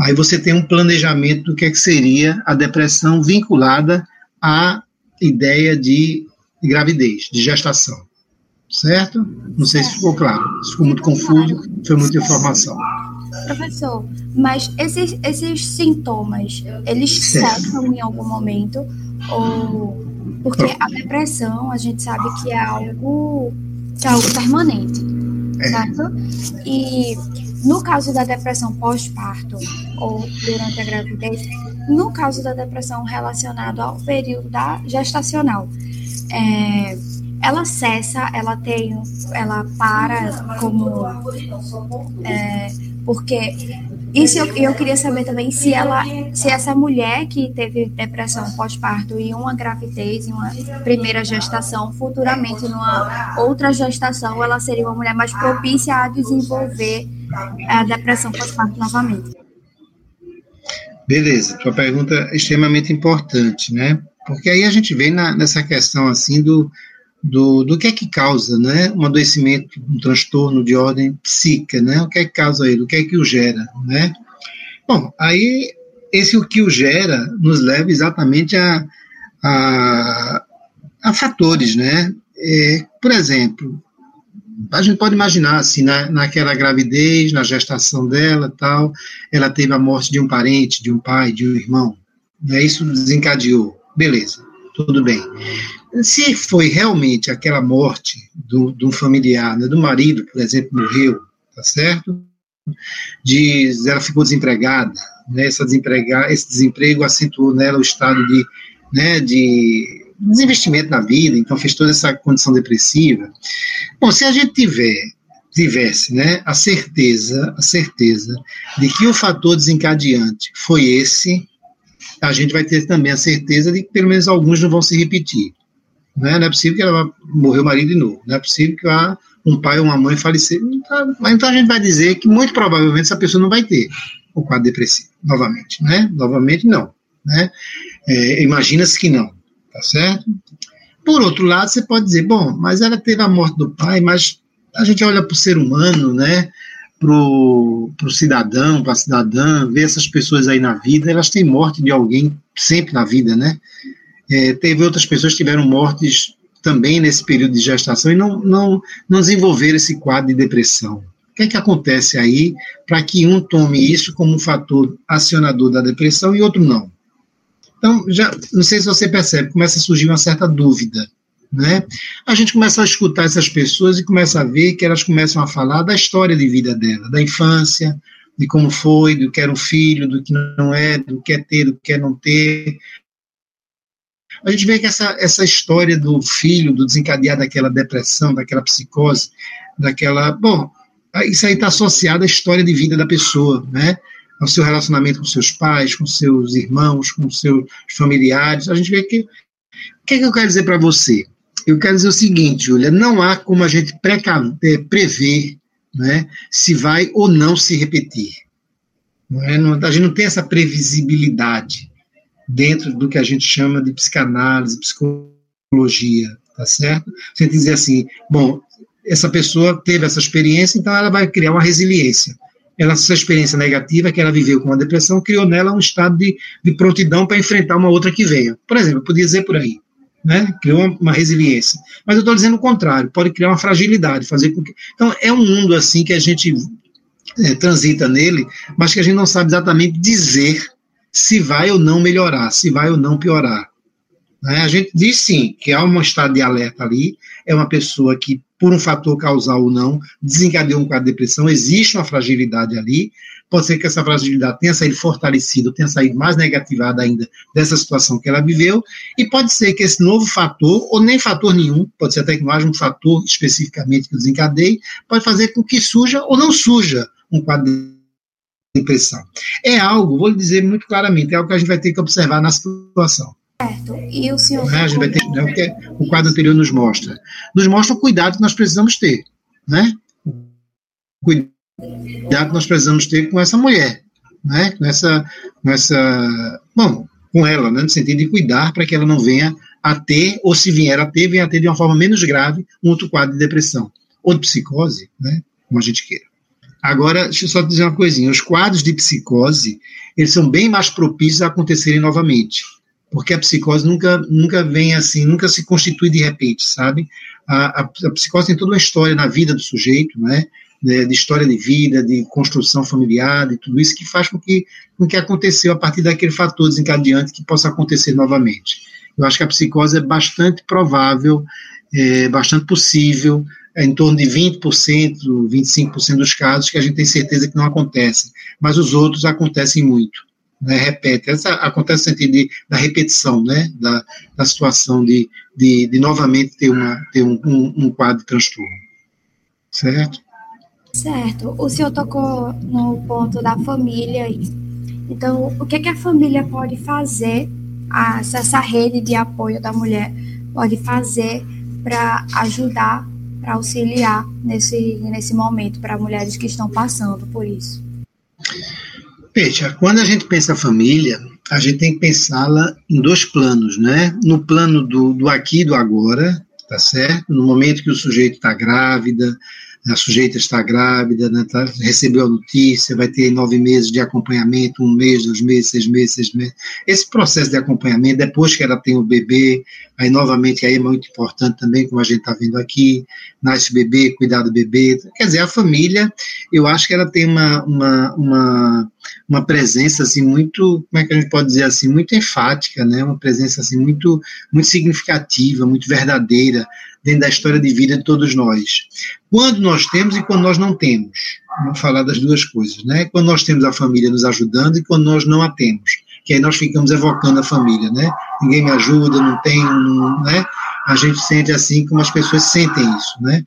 Aí você tem um planejamento do que, é que seria a depressão vinculada à ideia de gravidez, de gestação. Certo? Não sei se ficou claro. Se ficou muito confuso, foi muita informação. Professor, mas esses, esses sintomas, eles cessam em algum momento? Ou porque a depressão, a gente sabe que é algo que é algo permanente, é. certo? E no caso da depressão pós-parto ou durante a gravidez, no caso da depressão relacionada ao período da gestacional, é, ela cessa, ela tem, ela para como é, porque isso eu, eu queria saber também se ela, se essa mulher que teve depressão pós-parto e uma gravidez, uma primeira gestação, futuramente numa outra gestação, ela seria uma mulher mais propícia a desenvolver a depressão pós-parto novamente. Beleza, tua pergunta é extremamente importante, né? Porque aí a gente vem na, nessa questão assim do do, do que é que causa né, um adoecimento, um transtorno de ordem psíquica, né? O que é que causa ele, o que é que o gera, né? Bom, aí esse o que o gera nos leva exatamente a, a, a fatores, né? É, por exemplo, a gente pode imaginar assim, na, naquela gravidez, na gestação dela, tal, ela teve a morte de um parente, de um pai, de um irmão, né? Isso desencadeou, beleza, tudo bem. Se foi realmente aquela morte do, do familiar, né, do marido, por exemplo, morreu, tá certo? Ela ficou desempregada, né, essa desemprega, esse desemprego acentuou nela o estado de, né, de desinvestimento na vida, então fez toda essa condição depressiva. Bom, se a gente tiver tivesse né, a certeza, a certeza de que o fator desencadeante foi esse, a gente vai ter também a certeza de que pelo menos alguns não vão se repetir. Né? Não é possível que ela morreu o marido de novo. Não é possível que um pai ou uma mãe falecer. Então, mas então a gente vai dizer que muito provavelmente essa pessoa não vai ter o quadro depressivo novamente. Né? Novamente, não. Né? É, Imagina-se que não. Tá certo? Por outro lado, você pode dizer, bom, mas ela teve a morte do pai, mas a gente olha para o ser humano, né? Para o cidadão, para a cidadã, ver essas pessoas aí na vida, elas têm morte de alguém sempre na vida, né? É, teve outras pessoas que tiveram mortes também nesse período de gestação e não, não, não desenvolveram esse quadro de depressão. O que é que acontece aí para que um tome isso como um fator acionador da depressão e outro não? Então, já, não sei se você percebe, começa a surgir uma certa dúvida. Né? A gente começa a escutar essas pessoas e começa a ver que elas começam a falar da história de vida dela, da infância, de como foi, do que era um filho, do que não é, do que é ter, do que é não ter. A gente vê que essa, essa história do filho, do desencadear daquela depressão, daquela psicose, daquela. Bom, isso aí está associado à história de vida da pessoa, né? ao seu relacionamento com seus pais, com seus irmãos, com seus familiares. A gente vê que. O que, é que eu quero dizer para você? Eu quero dizer o seguinte, Júlia: não há como a gente é, prever né, se vai ou não se repetir. Não é? não, a gente não tem essa previsibilidade dentro do que a gente chama de psicanálise, psicologia, tá certo? Você dizer assim, bom, essa pessoa teve essa experiência, então ela vai criar uma resiliência. Ela, essa experiência negativa que ela viveu com a depressão criou nela um estado de, de prontidão para enfrentar uma outra que venha. Por exemplo, eu podia dizer por aí, né? Criou uma, uma resiliência. Mas eu estou dizendo o contrário, pode criar uma fragilidade, fazer com que. Então, é um mundo assim que a gente é, transita nele, mas que a gente não sabe exatamente dizer se vai ou não melhorar, se vai ou não piorar. Né? A gente diz sim que há um estado de alerta ali, é uma pessoa que, por um fator causal ou não, desencadeou um quadro de depressão, existe uma fragilidade ali, pode ser que essa fragilidade tenha saído fortalecida, tenha saído mais negativada ainda dessa situação que ela viveu, e pode ser que esse novo fator, ou nem fator nenhum, pode ser até que não haja um fator especificamente que desencadeie, pode fazer com que surja ou não surja um quadro de depressão. É algo, vou lhe dizer muito claramente, é algo que a gente vai ter que observar na situação. Certo. E o senhor. É, a gente vai ter, é o que o quadro anterior nos mostra. Nos mostra o cuidado que nós precisamos ter. Né? Cuidado que nós precisamos ter com essa mulher. Né? Com, essa, com essa. Bom, com ela, né? no sentido de cuidar para que ela não venha a ter, ou se vier a ter, venha a ter de uma forma menos grave um outro quadro de depressão. Ou de psicose, né? como a gente queira. Agora, deixa eu só dizer uma coisinha: os quadros de psicose eles são bem mais propícios a acontecerem novamente porque a psicose nunca, nunca vem assim, nunca se constitui de repente, sabe? A, a, a psicose tem toda uma história na vida do sujeito, né? De, de, história de vida, de construção familiar, de tudo isso que faz com que, com que aconteceu a partir daquele fator desencadeante que possa acontecer novamente. Eu acho que a psicose é bastante provável, é bastante possível, em torno de 20%, 25% dos casos que a gente tem certeza que não acontecem, mas os outros acontecem muito né, repete. Essa acontece no sentido da repetição, né, da, da situação de, de, de novamente ter, uma, ter um, um, um quadro de transtorno. Certo? Certo. O senhor tocou no ponto da família. Então, o que, que a família pode fazer, a, essa rede de apoio da mulher pode fazer para ajudar, para auxiliar nesse, nesse momento para mulheres que estão passando por isso? Veja, quando a gente pensa família, a gente tem que pensá-la em dois planos, né? No plano do, do aqui e do agora, tá certo? No momento que o sujeito está grávida, a sujeita está grávida, né, tá, recebeu a notícia, vai ter nove meses de acompanhamento, um mês, dois meses, seis meses, seis meses. Esse processo de acompanhamento, depois que ela tem o bebê, aí novamente aí é muito importante também, como a gente está vendo aqui, nasce o bebê, cuidar do bebê. Quer dizer, a família, eu acho que ela tem uma, uma, uma, uma presença assim muito, como é que a gente pode dizer assim, muito enfática, né? Uma presença assim muito, muito significativa, muito verdadeira dentro da história de vida de todos nós. Quando nós temos e quando nós não temos. Vamos falar das duas coisas, né? Quando nós temos a família nos ajudando e quando nós não a temos. Que aí nós ficamos evocando a família, né? Ninguém me ajuda, não tem, né? A gente sente assim como as pessoas sentem isso, né?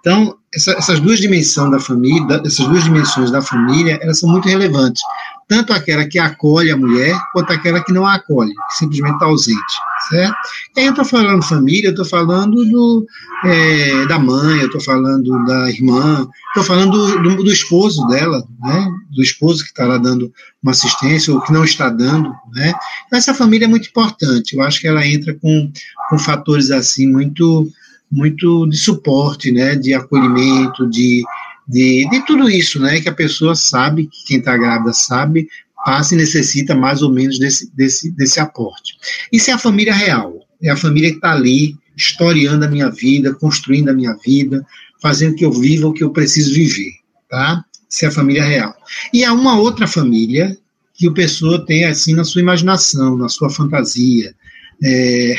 Então, essa, essas duas dimensões da família, essas duas dimensões da família, elas são muito relevantes tanto aquela que acolhe a mulher, quanto aquela que não a acolhe, que simplesmente está ausente, certo? E aí eu estou falando família, eu estou falando do, é, da mãe, eu estou falando da irmã, estou falando do, do, do, esposo dela, né? Do esposo que está lá dando uma assistência ou que não está dando, né? Então, essa família é muito importante, eu acho que ela entra com, com fatores assim muito muito de suporte, né, de acolhimento, de, de, de tudo isso, né? Que a pessoa sabe, que quem está grávida sabe, passa e necessita mais ou menos desse, desse, desse aporte. Isso é a família real, é a família que está ali historiando a minha vida, construindo a minha vida, fazendo que eu viva o que eu preciso viver, tá? Isso é a família real. E há uma outra família, que o pessoa tem assim na sua imaginação, na sua fantasia. É,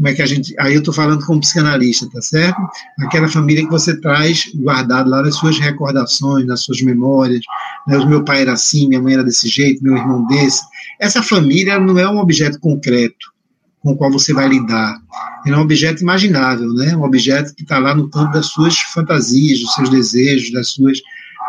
como é que a gente. Aí eu estou falando como psicanalista, tá certo? Aquela família que você traz guardado lá nas suas recordações, nas suas memórias. Né? O meu pai era assim, minha mãe era desse jeito, meu irmão desse. Essa família não é um objeto concreto com o qual você vai lidar. é um objeto imaginável, né? Um objeto que está lá no campo das suas fantasias, dos seus desejos, das suas,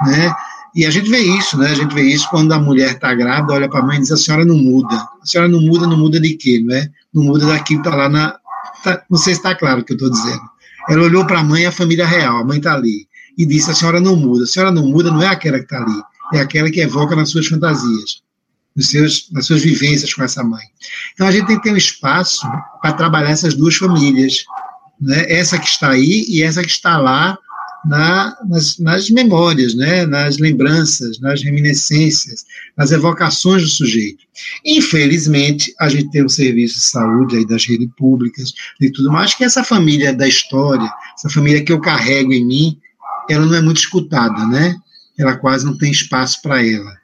né? E a gente vê isso, né? A gente vê isso quando a mulher está grávida, olha para a mãe e diz: a senhora não muda. A senhora não muda, não muda de quê, não é? Não muda daquilo que está lá na, Tá, não sei se está claro o que eu estou dizendo. Ela olhou para a mãe, a família real, a mãe está ali, e disse: A senhora não muda. A senhora não muda não é aquela que está ali, é aquela que evoca nas suas fantasias, nos seus, nas suas vivências com essa mãe. Então a gente tem que ter um espaço para trabalhar essas duas famílias, né? essa que está aí e essa que está lá na, nas, nas, memórias, né, nas lembranças, nas reminiscências, nas evocações do sujeito. Infelizmente, a gente tem um serviço de saúde aí das redes públicas e tudo mais, que essa família da história, essa família que eu carrego em mim, ela não é muito escutada, né? Ela quase não tem espaço para ela,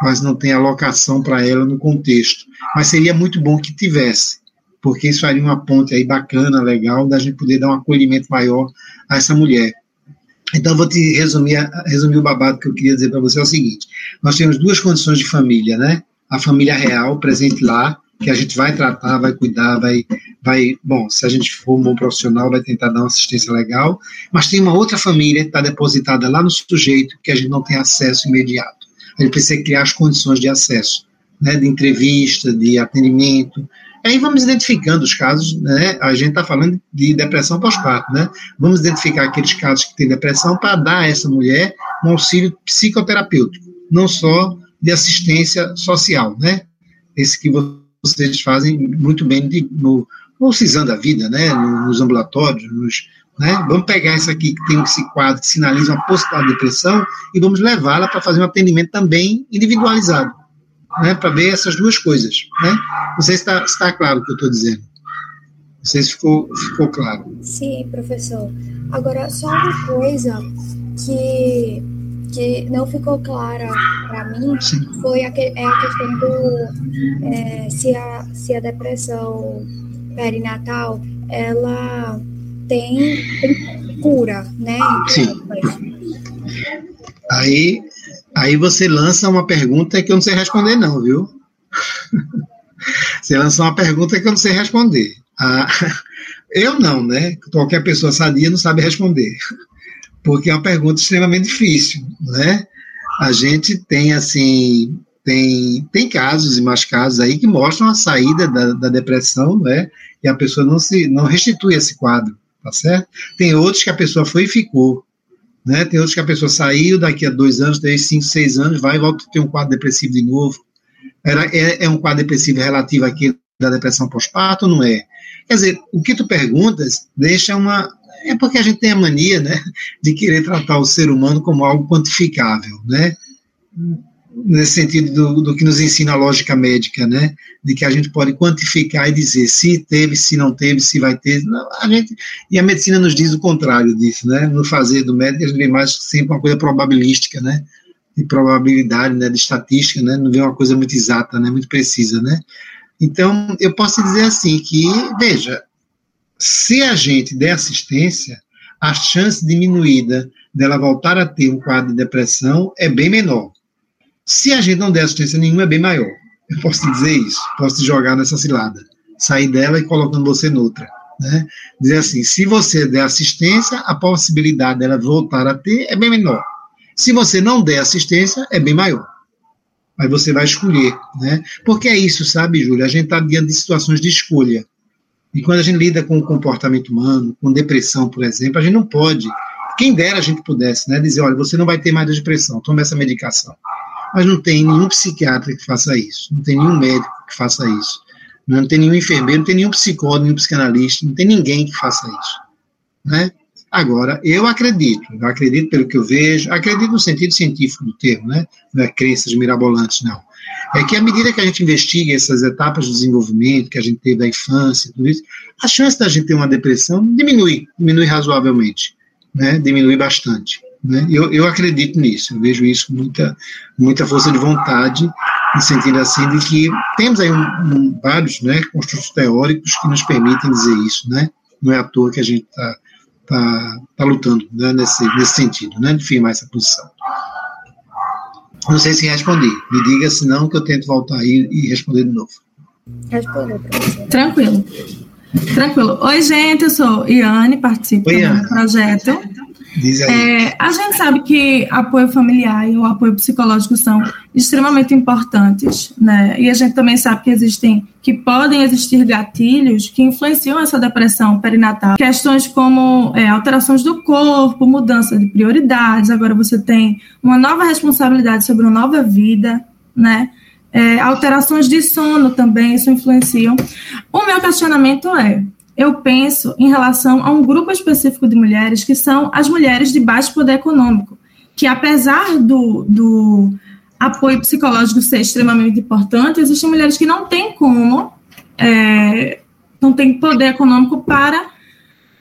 quase não tem alocação para ela no contexto. Mas seria muito bom que tivesse, porque isso faria uma ponte aí bacana, legal, da gente poder dar um acolhimento maior a essa mulher. Então, vou te resumir, resumir o babado que eu queria dizer para você é o seguinte: nós temos duas condições de família, né? A família real, presente lá, que a gente vai tratar, vai cuidar, vai, vai, bom, se a gente for um bom profissional, vai tentar dar uma assistência legal, mas tem uma outra família que está depositada lá no sujeito que a gente não tem acesso imediato. A gente precisa criar as condições de acesso, né, de entrevista, de atendimento, Aí vamos identificando os casos, né? A gente está falando de depressão pós-parto, né? Vamos identificar aqueles casos que têm depressão para dar a essa mulher um auxílio psicoterapêutico, não só de assistência social, né? Esse que vocês fazem muito bem de, no, no CISAM da vida, né? Nos ambulatórios, nos, né? Vamos pegar essa aqui que tem esse quadro que sinaliza uma possibilidade de depressão e vamos levá-la para fazer um atendimento também individualizado né, para ver essas duas coisas. Né? Não sei se está, está claro o que eu estou dizendo. Não sei se ficou, ficou claro. Sim, professor. Agora, só uma coisa que, que não ficou clara para mim Sim. foi a, que, é a questão do é, se, a, se a depressão perinatal ela tem, tem cura, né? Sim. Aí Aí você lança uma pergunta que eu não sei responder, não, viu? você lança uma pergunta que eu não sei responder. Ah, eu não, né? Qualquer pessoa sadia não sabe responder. Porque é uma pergunta extremamente difícil, né? A gente tem, assim, tem, tem casos e mais casos aí que mostram a saída da, da depressão, né? E a pessoa não se não restitui esse quadro, tá certo? Tem outros que a pessoa foi e ficou, né? Tem outros que a pessoa saiu, daqui a dois anos, três, cinco, seis anos, vai e volta a ter um quadro depressivo de novo. Era, é, é um quadro depressivo relativo àquele da depressão pós-parto não é? Quer dizer, o que tu perguntas deixa uma. É porque a gente tem a mania né, de querer tratar o ser humano como algo quantificável. Né? Nesse sentido do, do, que nos ensina a lógica médica, né? De que a gente pode quantificar e dizer se teve, se não teve, se vai ter. A gente, e a medicina nos diz o contrário disso, né? No fazer do médico, a gente vê mais sempre uma coisa probabilística, né? De probabilidade, né? De estatística, né? Não vê uma coisa muito exata, né? Muito precisa, né? Então, eu posso dizer assim que, veja, se a gente der assistência, a chance diminuída dela voltar a ter um quadro de depressão é bem menor se a gente não der assistência nenhuma, é bem maior. Eu posso te dizer isso, posso te jogar nessa cilada, sair dela e colocando você noutra. Né? Dizer assim, se você der assistência, a possibilidade dela voltar a ter é bem menor. Se você não der assistência, é bem maior. Aí você vai escolher, né? Porque é isso, sabe, Júlia? A gente está diante de situações de escolha. E quando a gente lida com o comportamento humano, com depressão, por exemplo, a gente não pode. Quem dera a gente pudesse, né? Dizer, olha, você não vai ter mais depressão, tome essa medicação. Mas não tem nenhum psiquiatra que faça isso, não tem nenhum médico que faça isso, não tem nenhum enfermeiro, não tem nenhum psicólogo, nenhum psicanalista, não tem ninguém que faça isso. Né? Agora, eu acredito, eu acredito pelo que eu vejo, acredito no sentido científico do termo, né? não é crenças mirabolantes, não. É que à medida que a gente investiga essas etapas do desenvolvimento que a gente teve da infância, tudo isso, a chance da gente ter uma depressão diminui, diminui razoavelmente, né? diminui bastante. Né? Eu, eu acredito nisso, eu vejo isso com muita, muita força de vontade no sentido assim de que temos aí um, um, vários né, construtos teóricos que nos permitem dizer isso, né? Não é à toa que a gente está tá, tá lutando né, nesse, nesse sentido, né, de firmar essa posição. Não sei se respondi. Me diga, senão que eu tento voltar aí e responder de novo. Respondeu, professor. Tranquilo. Tranquilo. Oi, gente, eu sou Iane, participo Oi, do projeto. É, a gente sabe que apoio familiar e o apoio psicológico são extremamente importantes, né? E a gente também sabe que existem, que podem existir gatilhos que influenciam essa depressão perinatal. Questões como é, alterações do corpo, mudança de prioridades. Agora você tem uma nova responsabilidade sobre uma nova vida, né? É, alterações de sono também, isso influenciam. O meu questionamento é: eu penso em relação a um grupo específico de mulheres, que são as mulheres de baixo poder econômico, que apesar do, do apoio psicológico ser extremamente importante, existem mulheres que não têm como, é, não têm poder econômico para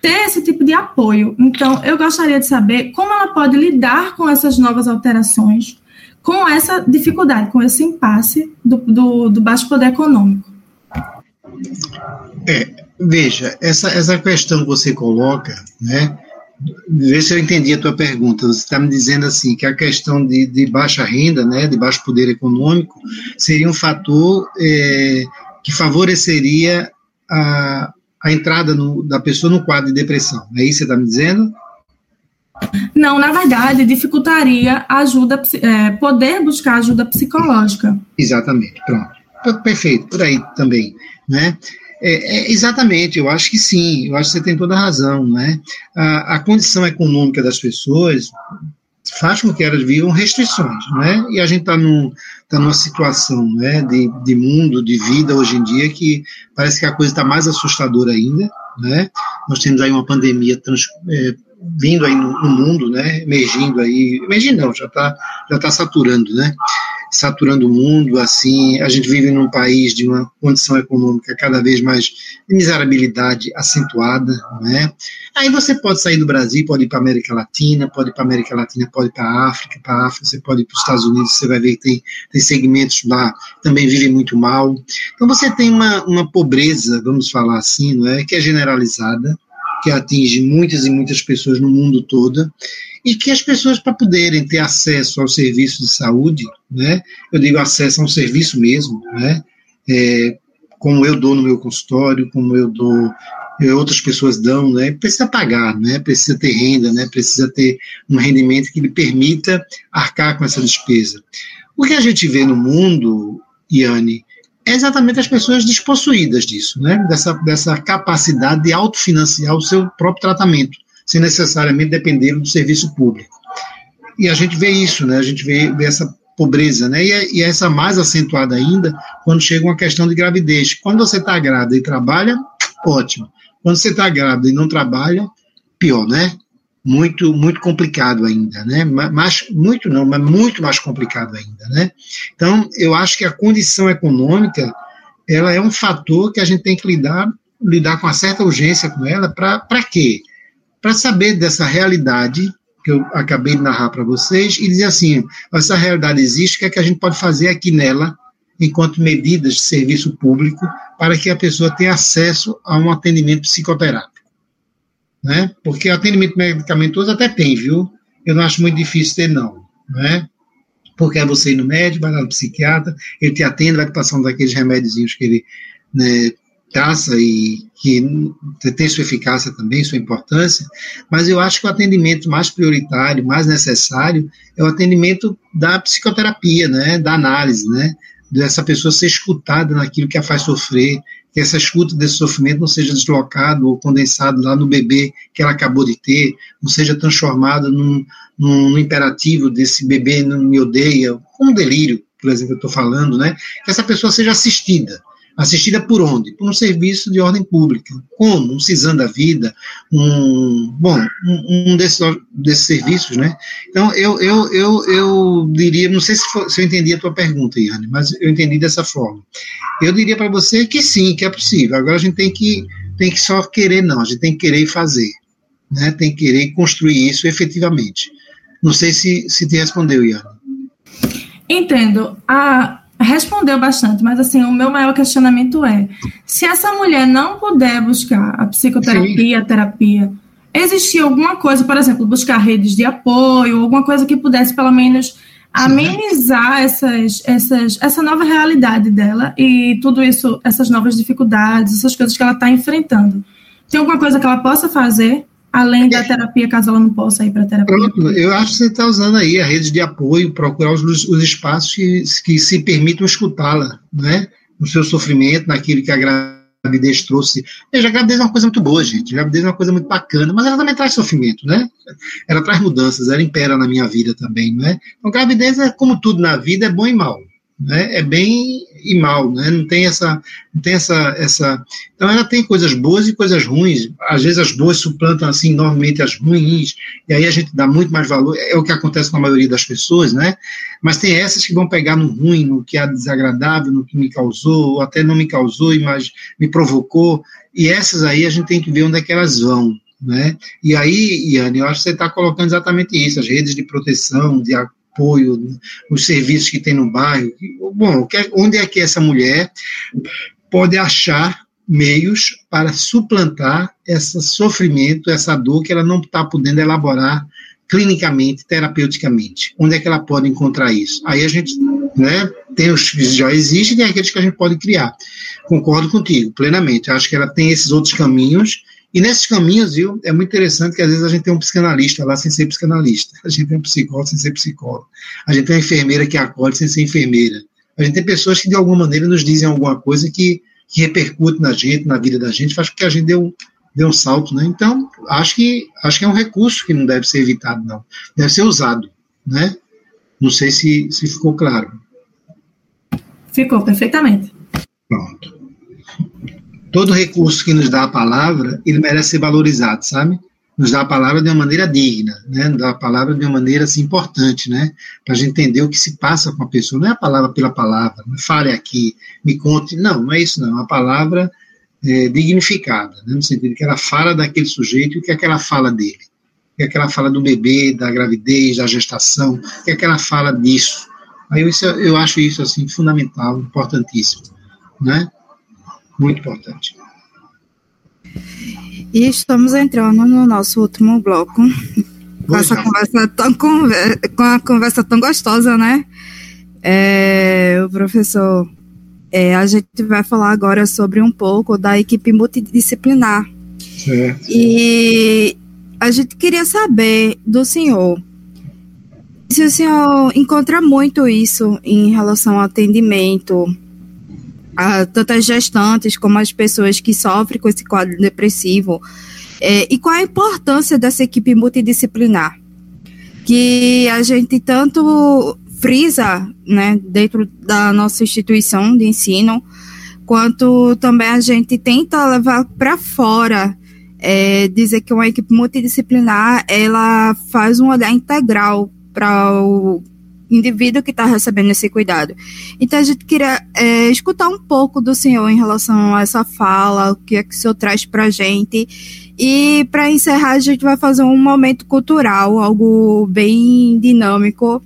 ter esse tipo de apoio. Então, eu gostaria de saber como ela pode lidar com essas novas alterações, com essa dificuldade, com esse impasse do, do, do baixo poder econômico. É, veja, essa, essa questão que você coloca, né? Vê se eu entendi a tua pergunta. Você está me dizendo assim que a questão de, de, baixa renda, né, de baixo poder econômico, seria um fator é, que favoreceria a, a entrada no, da pessoa no quadro de depressão. É isso que você está me dizendo? Não, na verdade, dificultaria a ajuda, é, poder buscar ajuda psicológica. Exatamente, pronto. Perfeito, por aí também, né? É, é, exatamente, eu acho que sim, eu acho que você tem toda a razão, né? A, a condição econômica das pessoas faz com que elas vivam restrições, né? E a gente está num, tá numa situação né, de, de mundo, de vida hoje em dia que parece que a coisa está mais assustadora ainda, né? Nós temos aí uma pandemia trans, é, vindo aí no, no, mundo, né, emergindo aí, emergindo não, já está já tá saturando, né, saturando o mundo, assim, a gente vive num país de uma condição econômica cada vez mais de miserabilidade acentuada, né, aí você pode sair do Brasil, pode ir para a América Latina, pode ir para a América Latina, pode ir para a África, para África, você pode ir para os Estados Unidos, você vai ver que tem, tem segmentos lá que também vivem muito mal, então você tem uma, uma pobreza, vamos falar assim, não é, que é generalizada, que atinge muitas e muitas pessoas no mundo todo, e que as pessoas, para poderem ter acesso ao serviço de saúde, né, eu digo acesso a um serviço mesmo, né, é, como eu dou no meu consultório, como eu dou, é, outras pessoas dão, né, precisa pagar, né, precisa ter renda, né, precisa ter um rendimento que lhe permita arcar com essa despesa. O que a gente vê no mundo, Iane, é exatamente as pessoas despossuídas disso, né? dessa, dessa capacidade de autofinanciar o seu próprio tratamento, sem necessariamente depender do serviço público. E a gente vê isso, né? a gente vê, vê essa pobreza, né? E, é, e é essa mais acentuada ainda quando chega uma questão de gravidez. Quando você está grávida e trabalha, ótimo. Quando você está grávida e não trabalha, pior, né? muito muito complicado ainda, né? Mas muito não, mas muito mais complicado ainda, né? Então, eu acho que a condição econômica ela é um fator que a gente tem que lidar lidar com uma certa urgência com ela para quê? Para saber dessa realidade que eu acabei de narrar para vocês e dizer assim, essa realidade existe, o que é que a gente pode fazer aqui nela enquanto medidas de serviço público para que a pessoa tenha acesso a um atendimento psicoterápico né? Porque atendimento medicamentoso até tem, viu? Eu não acho muito difícil ter, não, né? Porque é você ir no médico, vai lá no psiquiatra, ele te atende, vai te passando daqueles remédios que ele né, traça e que tem sua eficácia também, sua importância, mas eu acho que o atendimento mais prioritário, mais necessário, é o atendimento da psicoterapia, né, da análise, né, dessa pessoa ser escutada naquilo que a faz sofrer, que essa escuta desse sofrimento não seja deslocado ou condensado lá no bebê que ela acabou de ter, não seja transformado num, num, imperativo desse bebê não me odeia, um delírio, por exemplo, eu estou falando, né? Que essa pessoa seja assistida. Assistida por onde? Por um serviço de ordem pública. Como? Um CISAM da vida, um, bom, um, um desses, desses serviços, né? Então, eu, eu, eu, eu diria, não sei se, for, se eu entendi a tua pergunta, Iane, mas eu entendi dessa forma. Eu diria para você que sim, que é possível. Agora a gente tem que, tem que só querer, não, a gente tem que querer e fazer. Né? Tem que querer construir isso efetivamente. Não sei se, se te respondeu, Iane. Entendo. A, respondeu bastante, mas assim, o meu maior questionamento é: se essa mulher não puder buscar a psicoterapia, Sim. a terapia, existia alguma coisa, por exemplo, buscar redes de apoio, alguma coisa que pudesse pelo menos amenizar essas, essas, essa nova realidade dela e tudo isso, essas novas dificuldades, essas coisas que ela está enfrentando. Tem alguma coisa que ela possa fazer além da terapia, caso ela não possa ir para terapia? Pronto, eu acho que você está usando aí a rede de apoio, procurar os, os espaços que, que se permitam escutá-la, né? No seu sofrimento, naquilo que a gravidez trouxe. Veja, a gravidez é uma coisa muito boa, gente. A gravidez é uma coisa muito bacana, mas ela também traz sofrimento, né? Ela traz mudanças, ela impera na minha vida também, não é? Então, gravidez é como tudo na vida, é bom e mal né, é bem e mal, né? Não tem essa, não tem essa, essa. Então ela tem coisas boas e coisas ruins. Às vezes as boas suplantam assim enormemente as ruins e aí a gente dá muito mais valor. É o que acontece com a maioria das pessoas, né? Mas tem essas que vão pegar no ruim, no que é desagradável, no que me causou, ou até não me causou, mas me provocou. E essas aí a gente tem que ver onde é que elas vão. Né? E aí, Iane, eu acho que você está colocando exatamente isso, as redes de proteção, de apoio, os serviços que tem no bairro. Bom, é, onde é que essa mulher pode achar meios para suplantar esse sofrimento, essa dor que ela não está podendo elaborar clinicamente, terapeuticamente? Onde é que ela pode encontrar isso? Aí a gente né, tem os que já existem e tem aqueles que a gente pode criar. Concordo contigo, plenamente. acho que ela tem esses outros caminhos e nesses caminhos, viu, é muito interessante que às vezes a gente tem um psicanalista lá sem ser psicanalista, a gente tem um psicólogo sem ser psicólogo, a gente tem uma enfermeira que acolhe sem ser enfermeira, a gente tem pessoas que de alguma maneira nos dizem alguma coisa que, que repercute na gente, na vida da gente, faz com que a gente dê um, dê um salto, né? Então, acho que, acho que é um recurso que não deve ser evitado, não. Deve ser usado, né? Não sei se, se ficou claro. Ficou perfeitamente. Pronto todo recurso que nos dá a palavra, ele merece ser valorizado, sabe? Nos dá a palavra de uma maneira digna, né? Nos dá a palavra de uma maneira assim, importante, né? Para a gente entender o que se passa com a pessoa. Não é a palavra pela palavra, não fale aqui, me conte. Não, não é isso, não. É uma palavra é, dignificada, né? no sentido que ela fala daquele sujeito e o que é que ela fala dele. O que é que ela fala do bebê, da gravidez, da gestação, o que é que ela fala disso. Aí eu, eu acho isso assim fundamental, importantíssimo, né? Muito importante. E estamos entrando no nosso último bloco. Com essa conversa tão, com a conversa tão gostosa, né? É, o professor, é, a gente vai falar agora sobre um pouco da equipe multidisciplinar. Certo. E a gente queria saber do senhor se o senhor encontra muito isso em relação ao atendimento, a, tanto as gestantes como as pessoas que sofrem com esse quadro depressivo. É, e qual a importância dessa equipe multidisciplinar? Que a gente tanto frisa né, dentro da nossa instituição de ensino, quanto também a gente tenta levar para fora, é, dizer que uma equipe multidisciplinar ela faz um olhar integral para o indivíduo que está recebendo esse cuidado. Então a gente queria é, escutar um pouco do senhor em relação a essa fala, o que é que o senhor traz para a gente. E para encerrar, a gente vai fazer um momento cultural, algo bem dinâmico,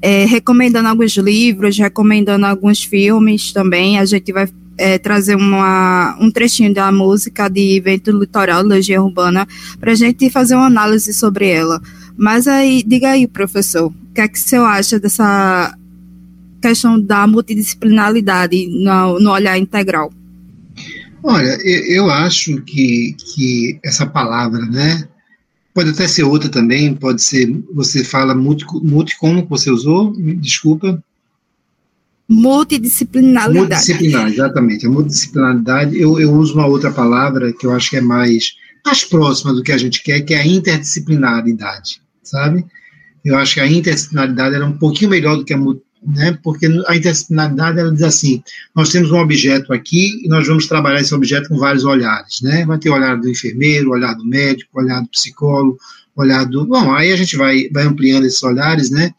é, recomendando alguns livros, recomendando alguns filmes também. A gente vai é, trazer uma, um trechinho da música de Vento Litoral, Legião Urbana, para a gente fazer uma análise sobre ela. Mas aí, diga aí, professor, o que é que você acha dessa questão da multidisciplinaridade no, no olhar integral? Olha, eu acho que, que essa palavra, né, pode até ser outra também, pode ser, você fala multi, multi como você usou? Desculpa. Multidisciplinaridade. Multidisciplinar, exatamente. A multidisciplinaridade, eu, eu uso uma outra palavra que eu acho que é mais, mais próxima do que a gente quer, que é a interdisciplinaridade, sabe? Eu acho que a interdisciplinaridade era um pouquinho melhor do que a né? Porque a interdisciplinaridade ela diz assim: nós temos um objeto aqui e nós vamos trabalhar esse objeto com vários olhares, né? Vai ter o olhar do enfermeiro, o olhar do médico, o olhar do psicólogo, o olhar do. Bom, aí a gente vai, vai ampliando esses olhares, né?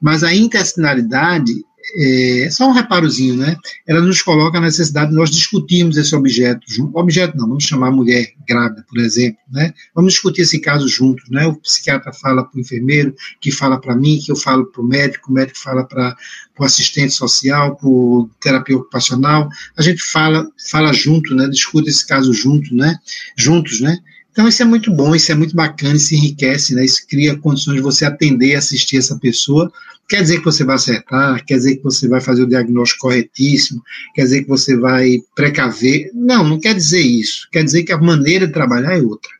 Mas a interdisciplinaridade é, só um reparozinho, né? Ela nos coloca a necessidade de nós discutirmos esse objeto, objeto não, vamos chamar mulher grávida, por exemplo, né? Vamos discutir esse caso juntos, né? O psiquiatra fala para o enfermeiro, que fala para mim, que eu falo para o médico, o médico fala para o assistente social, para o terapia ocupacional, a gente fala, fala junto, né? Discute esse caso junto, né? Juntos, né? Então isso é muito bom, isso é muito bacana, isso enriquece, né? Isso cria condições de você atender e assistir essa pessoa. Quer dizer que você vai acertar, quer dizer que você vai fazer o diagnóstico corretíssimo, quer dizer que você vai precaver. Não, não quer dizer isso. Quer dizer que a maneira de trabalhar é outra.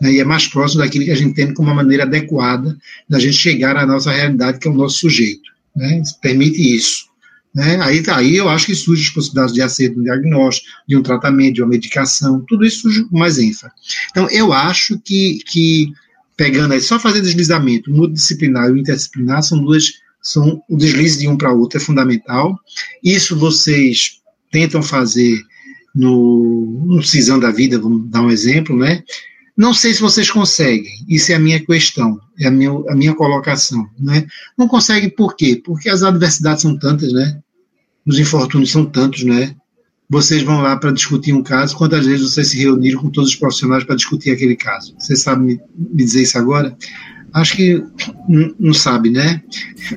Né? E é mais próximo daquilo que a gente tem como uma maneira adequada da gente chegar à nossa realidade, que é o nosso sujeito. Né? Permite isso. Né? Aí, tá, aí eu acho que surge as possibilidades de acerto de um diagnóstico, de um tratamento, de uma medicação, tudo isso surge com mais ênfase. Então, eu acho que, que pegando aí, só fazer deslizamento, o multidisciplinar e o interdisciplinar são duas, são o deslize de um para outro é fundamental. Isso vocês tentam fazer no, no Cisão da Vida, vamos dar um exemplo, né? Não sei se vocês conseguem, isso é a minha questão, é a minha, a minha colocação. Né? Não conseguem por quê? Porque as adversidades são tantas, né? Os infortúnios são tantos, né? Vocês vão lá para discutir um caso, quantas vezes vocês se reuniram com todos os profissionais para discutir aquele caso? Vocês sabem me, me dizer isso agora? Acho que não sabe, né?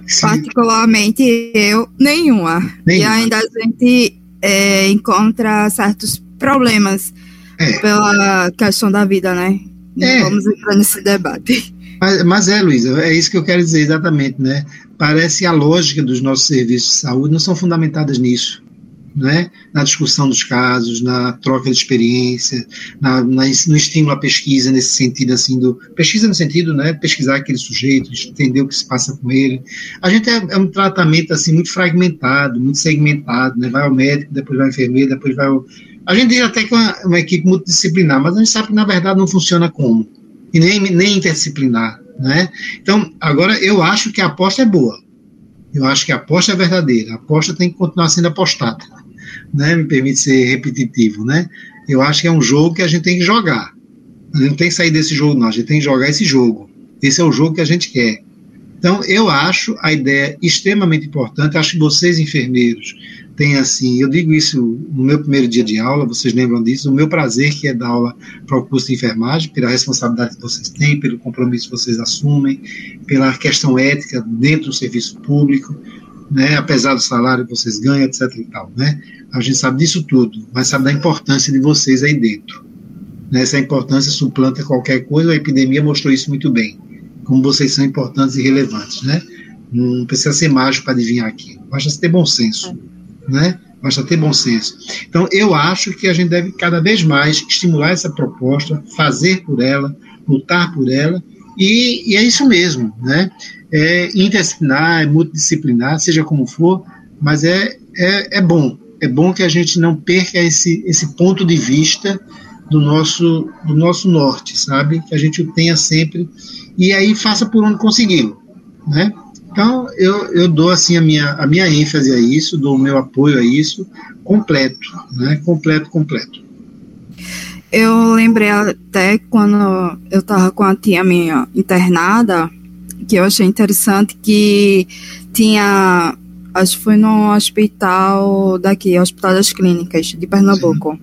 Se... Particularmente eu, nenhuma. nenhuma. E ainda a gente é, encontra certos problemas é. pela questão da vida, né? É. Vamos entrar nesse debate. Mas, mas é, Luísa, é isso que eu quero dizer exatamente, né? Parece a lógica dos nossos serviços de saúde não são fundamentadas nisso. Né? na discussão dos casos, na troca de experiência, na, na, no estímulo à pesquisa nesse sentido assim do pesquisa no sentido, né, pesquisar aquele sujeito, entender o que se passa com ele. A gente é, é um tratamento assim muito fragmentado, muito segmentado, né? Vai ao médico, depois vai ao enfermeiro, depois vai ao a gente diz até que é uma, uma equipe multidisciplinar, mas a gente sabe que na verdade não funciona como. E nem, nem interdisciplinar. Né? Então, agora eu acho que a aposta é boa. Eu acho que a aposta é verdadeira. A aposta tem que continuar sendo apostada. Né? Me permite ser repetitivo. Né? Eu acho que é um jogo que a gente tem que jogar. A gente não tem que sair desse jogo, não. A gente tem que jogar esse jogo. Esse é o jogo que a gente quer. Então, eu acho a ideia extremamente importante. Acho que vocês, enfermeiros, tem assim, eu digo isso no meu primeiro dia de aula, vocês lembram disso, o meu prazer que é dar aula para o curso de enfermagem, pela responsabilidade que vocês têm, pelo compromisso que vocês assumem, pela questão ética dentro do serviço público, né, apesar do salário que vocês ganham, etc e tal, né? A gente sabe disso tudo, mas sabe da importância de vocês aí dentro. Né, essa importância suplanta qualquer coisa, a epidemia mostrou isso muito bem, como vocês são importantes e relevantes, né? Não precisa ser mágico para adivinhar aqui, basta ter bom senso né? Basta ter bom senso. Então, eu acho que a gente deve cada vez mais estimular essa proposta, fazer por ela, lutar por ela, e, e é isso mesmo, né? É interdisciplinar, é multidisciplinar, seja como for, mas é, é, é bom. É bom que a gente não perca esse, esse ponto de vista do nosso, do nosso norte, sabe? Que a gente o tenha sempre e aí faça por onde consegui-lo, né? Então, eu, eu dou assim a minha, a minha ênfase a isso, dou o meu apoio a isso, completo, né? Completo, completo. Eu lembrei até quando eu estava com a tia minha internada, que eu achei interessante que tinha, acho que foi no hospital daqui, Hospital das Clínicas de Pernambuco.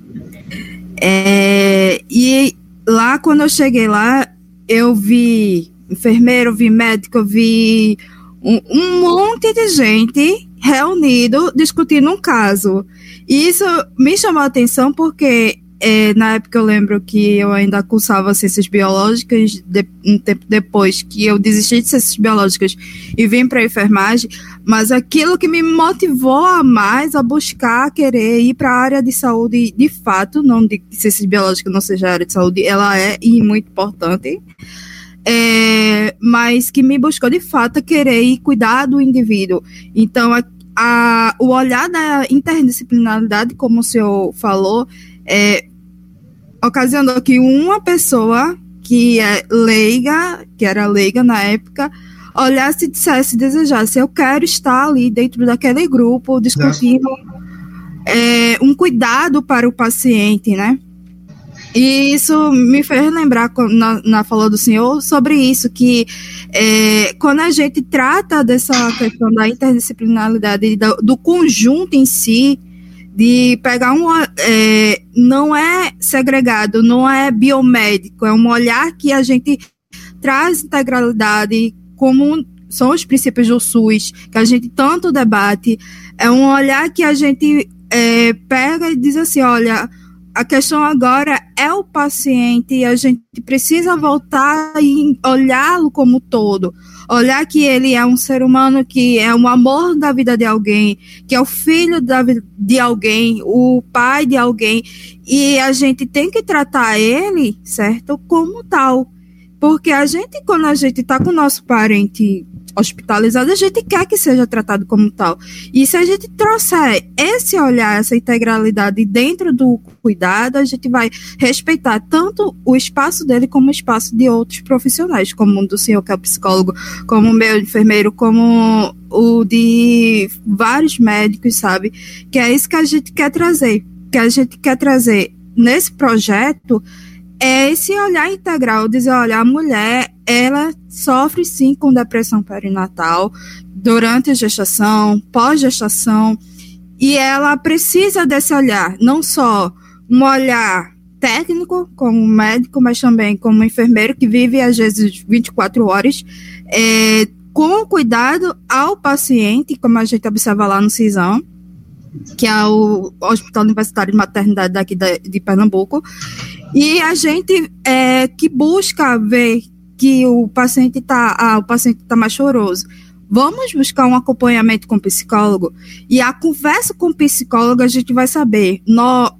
É, e lá, quando eu cheguei lá, eu vi enfermeiro, vi médico, vi um, um monte de gente reunido discutindo um caso. E isso me chamou a atenção porque é, na época eu lembro que eu ainda cursava ciências biológicas, de, um tempo depois que eu desisti de ciências biológicas e vim para enfermagem, mas aquilo que me motivou a mais a buscar, querer ir para a área de saúde, de fato, não de ciências biológicas não seja área de saúde, ela é e muito importante, é, mas que me buscou de fato querer ir cuidar do indivíduo. Então, a, a, o olhar da interdisciplinaridade, como o senhor falou, é, ocasionou que uma pessoa que é leiga, que era leiga na época, olhasse e dissesse, desejasse, eu quero estar ali dentro daquele grupo, discutindo é, um cuidado para o paciente, né? E isso me fez lembrar na, na fala do senhor sobre isso, que é, quando a gente trata dessa questão da interdisciplinaridade, do, do conjunto em si, de pegar um. É, não é segregado, não é biomédico, é um olhar que a gente traz integralidade como são os princípios do SUS, que a gente tanto debate, é um olhar que a gente é, pega e diz assim: olha, a questão agora é o paciente e a gente precisa voltar e olhá-lo como todo. Olhar que ele é um ser humano que é um amor da vida de alguém, que é o filho da, de alguém, o pai de alguém. E a gente tem que tratar ele, certo, como tal. Porque a gente, quando a gente está com o nosso parente hospitalizado, a gente quer que seja tratado como tal. E se a gente trouxer esse olhar, essa integralidade dentro do cuidado, a gente vai respeitar tanto o espaço dele como o espaço de outros profissionais, como o do senhor que é psicólogo, como o meu enfermeiro, como o de vários médicos, sabe? Que é isso que a gente quer trazer. Que a gente quer trazer nesse projeto é esse olhar integral, dizer, olha, a mulher, ela sofre sim com depressão perinatal durante a gestação, pós-gestação, e ela precisa desse olhar, não só um olhar técnico, como médico, mas também como enfermeiro que vive às vezes 24 horas, é, com cuidado ao paciente, como a gente observa lá no CISAM, que é o Hospital Universitário de Maternidade daqui de Pernambuco, e a gente é, que busca ver que o paciente está ah, o paciente tá mais choroso. Vamos buscar um acompanhamento com o psicólogo e a conversa com o psicólogo a gente vai saber no,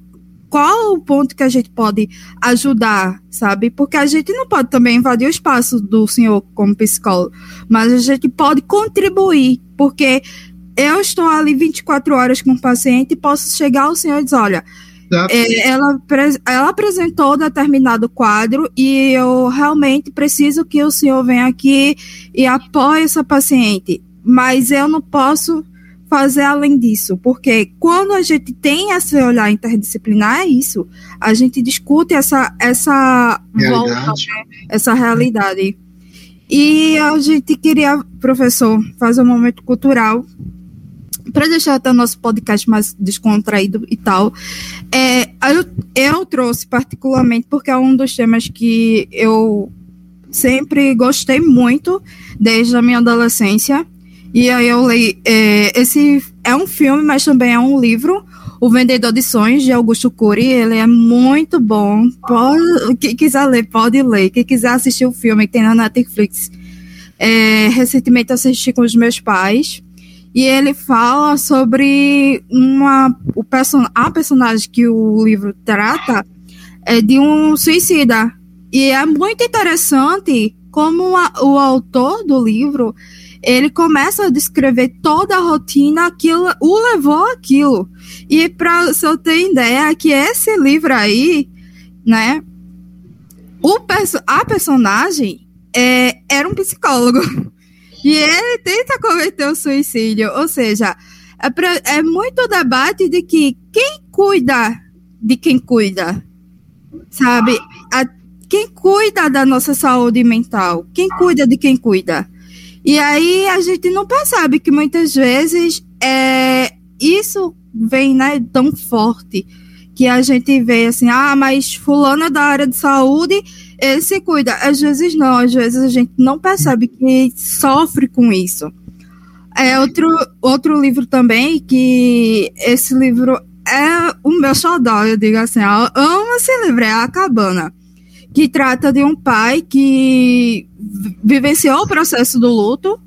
qual o ponto que a gente pode ajudar, sabe? Porque a gente não pode também invadir o espaço do senhor como psicólogo, mas a gente pode contribuir, porque eu estou ali 24 horas com o paciente e posso chegar ao senhor e dizer, olha, é, ela, ela apresentou determinado quadro e eu realmente preciso que o senhor venha aqui e apoie essa paciente. Mas eu não posso fazer além disso, porque quando a gente tem esse olhar interdisciplinar, é isso. A gente discute essa, essa realidade. volta, né? essa realidade. E a gente queria, professor, fazer um momento cultural para deixar até o nosso podcast mais descontraído e tal, é, eu, eu trouxe particularmente porque é um dos temas que eu sempre gostei muito desde a minha adolescência. E aí eu leio. É, esse é um filme, mas também é um livro. O Vendedor de Sonhos, de Augusto Cury, ele é muito bom. Pode, quem quiser ler, pode ler. Quem quiser assistir o filme, tem na Netflix. É, recentemente assisti com os meus pais e ele fala sobre uma o person, a personagem que o livro trata é de um suicida. E é muito interessante como a, o autor do livro ele começa a descrever toda a rotina que o levou aquilo e para você ter ideia que esse livro aí né o a personagem é, era um psicólogo E ele tenta cometer o suicídio. Ou seja, é, pra, é muito debate de que quem cuida de quem cuida, sabe? A, quem cuida da nossa saúde mental? Quem cuida de quem cuida? E aí a gente não percebe que muitas vezes é, isso vem né, tão forte que a gente vê assim, ah, mas fulano é da área de saúde ele se cuida. Às vezes não, às vezes a gente não percebe que sofre com isso. É outro, outro livro também, que esse livro é o meu xodó, eu digo assim, eu amo esse livro, é A Cabana, que trata de um pai que vivenciou o processo do luto,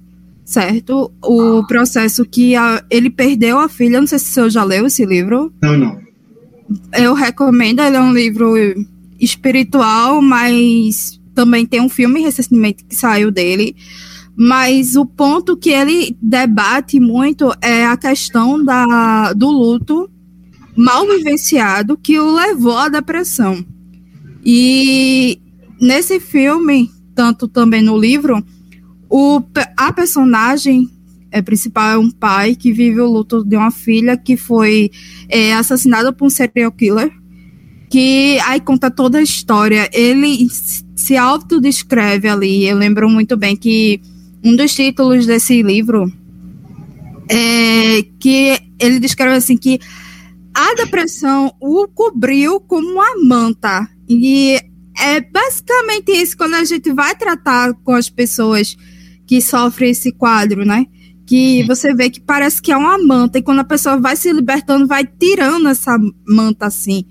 certo? O processo que a, ele perdeu a filha, não sei se o senhor já leu esse livro. Não, não. Eu recomendo, ele é um livro espiritual, mas também tem um filme recentemente que saiu dele. Mas o ponto que ele debate muito é a questão da, do luto mal vivenciado que o levou à depressão. E nesse filme, tanto também no livro, o, a personagem é, principal é um pai que vive o luto de uma filha que foi é, assassinada por um serial killer que aí conta toda a história. Ele se autodescreve ali. Eu lembro muito bem que um dos títulos desse livro é que ele descreve assim que a depressão o cobriu como uma manta. E é basicamente isso quando a gente vai tratar com as pessoas que sofrem esse quadro, né? Que você vê que parece que é uma manta, e quando a pessoa vai se libertando, vai tirando essa manta assim.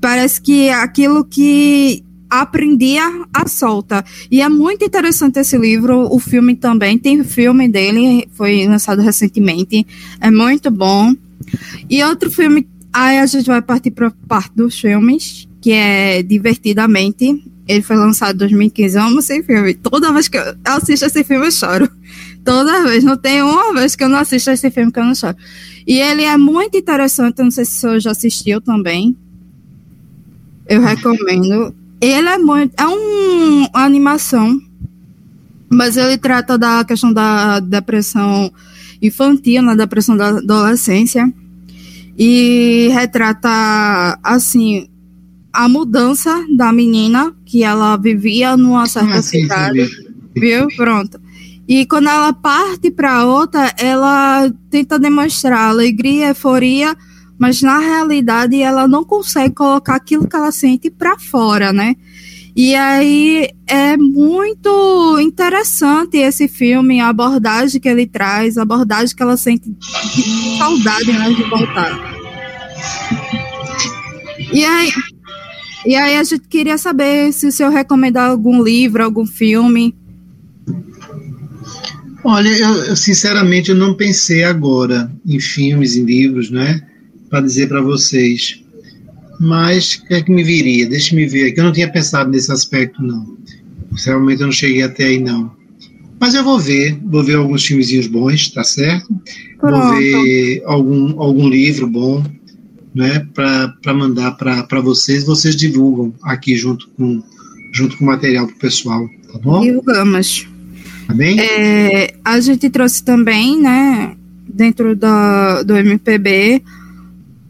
Parece que aquilo que aprendia a solta. E é muito interessante esse livro, o filme também, tem filme dele, foi lançado recentemente, é muito bom. E outro filme, aí a gente vai partir para parte dos filmes, que é Divertidamente. Ele foi lançado em 2015. Eu amo esse filme. Toda vez que eu assisto esse filme, eu choro. Toda vez. Não tem uma vez que eu não assisto esse filme que eu não choro. E ele é muito interessante. Não sei se o senhor já assistiu também. Eu recomendo. Ele é muito. É um, uma animação. Mas ele trata da questão da depressão infantil, na depressão da adolescência. E retrata, assim, a mudança da menina, que ela vivia numa certa ah, cidade, sim, viu? Pronto. E quando ela parte para outra, ela tenta demonstrar alegria, euforia, mas na realidade ela não consegue colocar aquilo que ela sente para fora, né? E aí é muito interessante esse filme, a abordagem que ele traz, a abordagem que ela sente de saudade né, de voltar. E aí, e aí a gente queria saber se o senhor recomendar algum livro, algum filme. Olha, eu, eu sinceramente eu não pensei agora em filmes, em livros, né? Para dizer para vocês. Mas o que é que me viria? Deixa me ver aqui. Eu não tinha pensado nesse aspecto, não. Realmente eu não cheguei até aí, não. Mas eu vou ver, vou ver alguns filmezinhos bons, tá certo? Pronto. Vou ver algum, algum livro bom, né, para mandar para vocês, vocês divulgam aqui junto com, junto com o material para o pessoal, tá bom? Divulgamos. Tá bem? É, a gente trouxe também, né, dentro da, do MPB,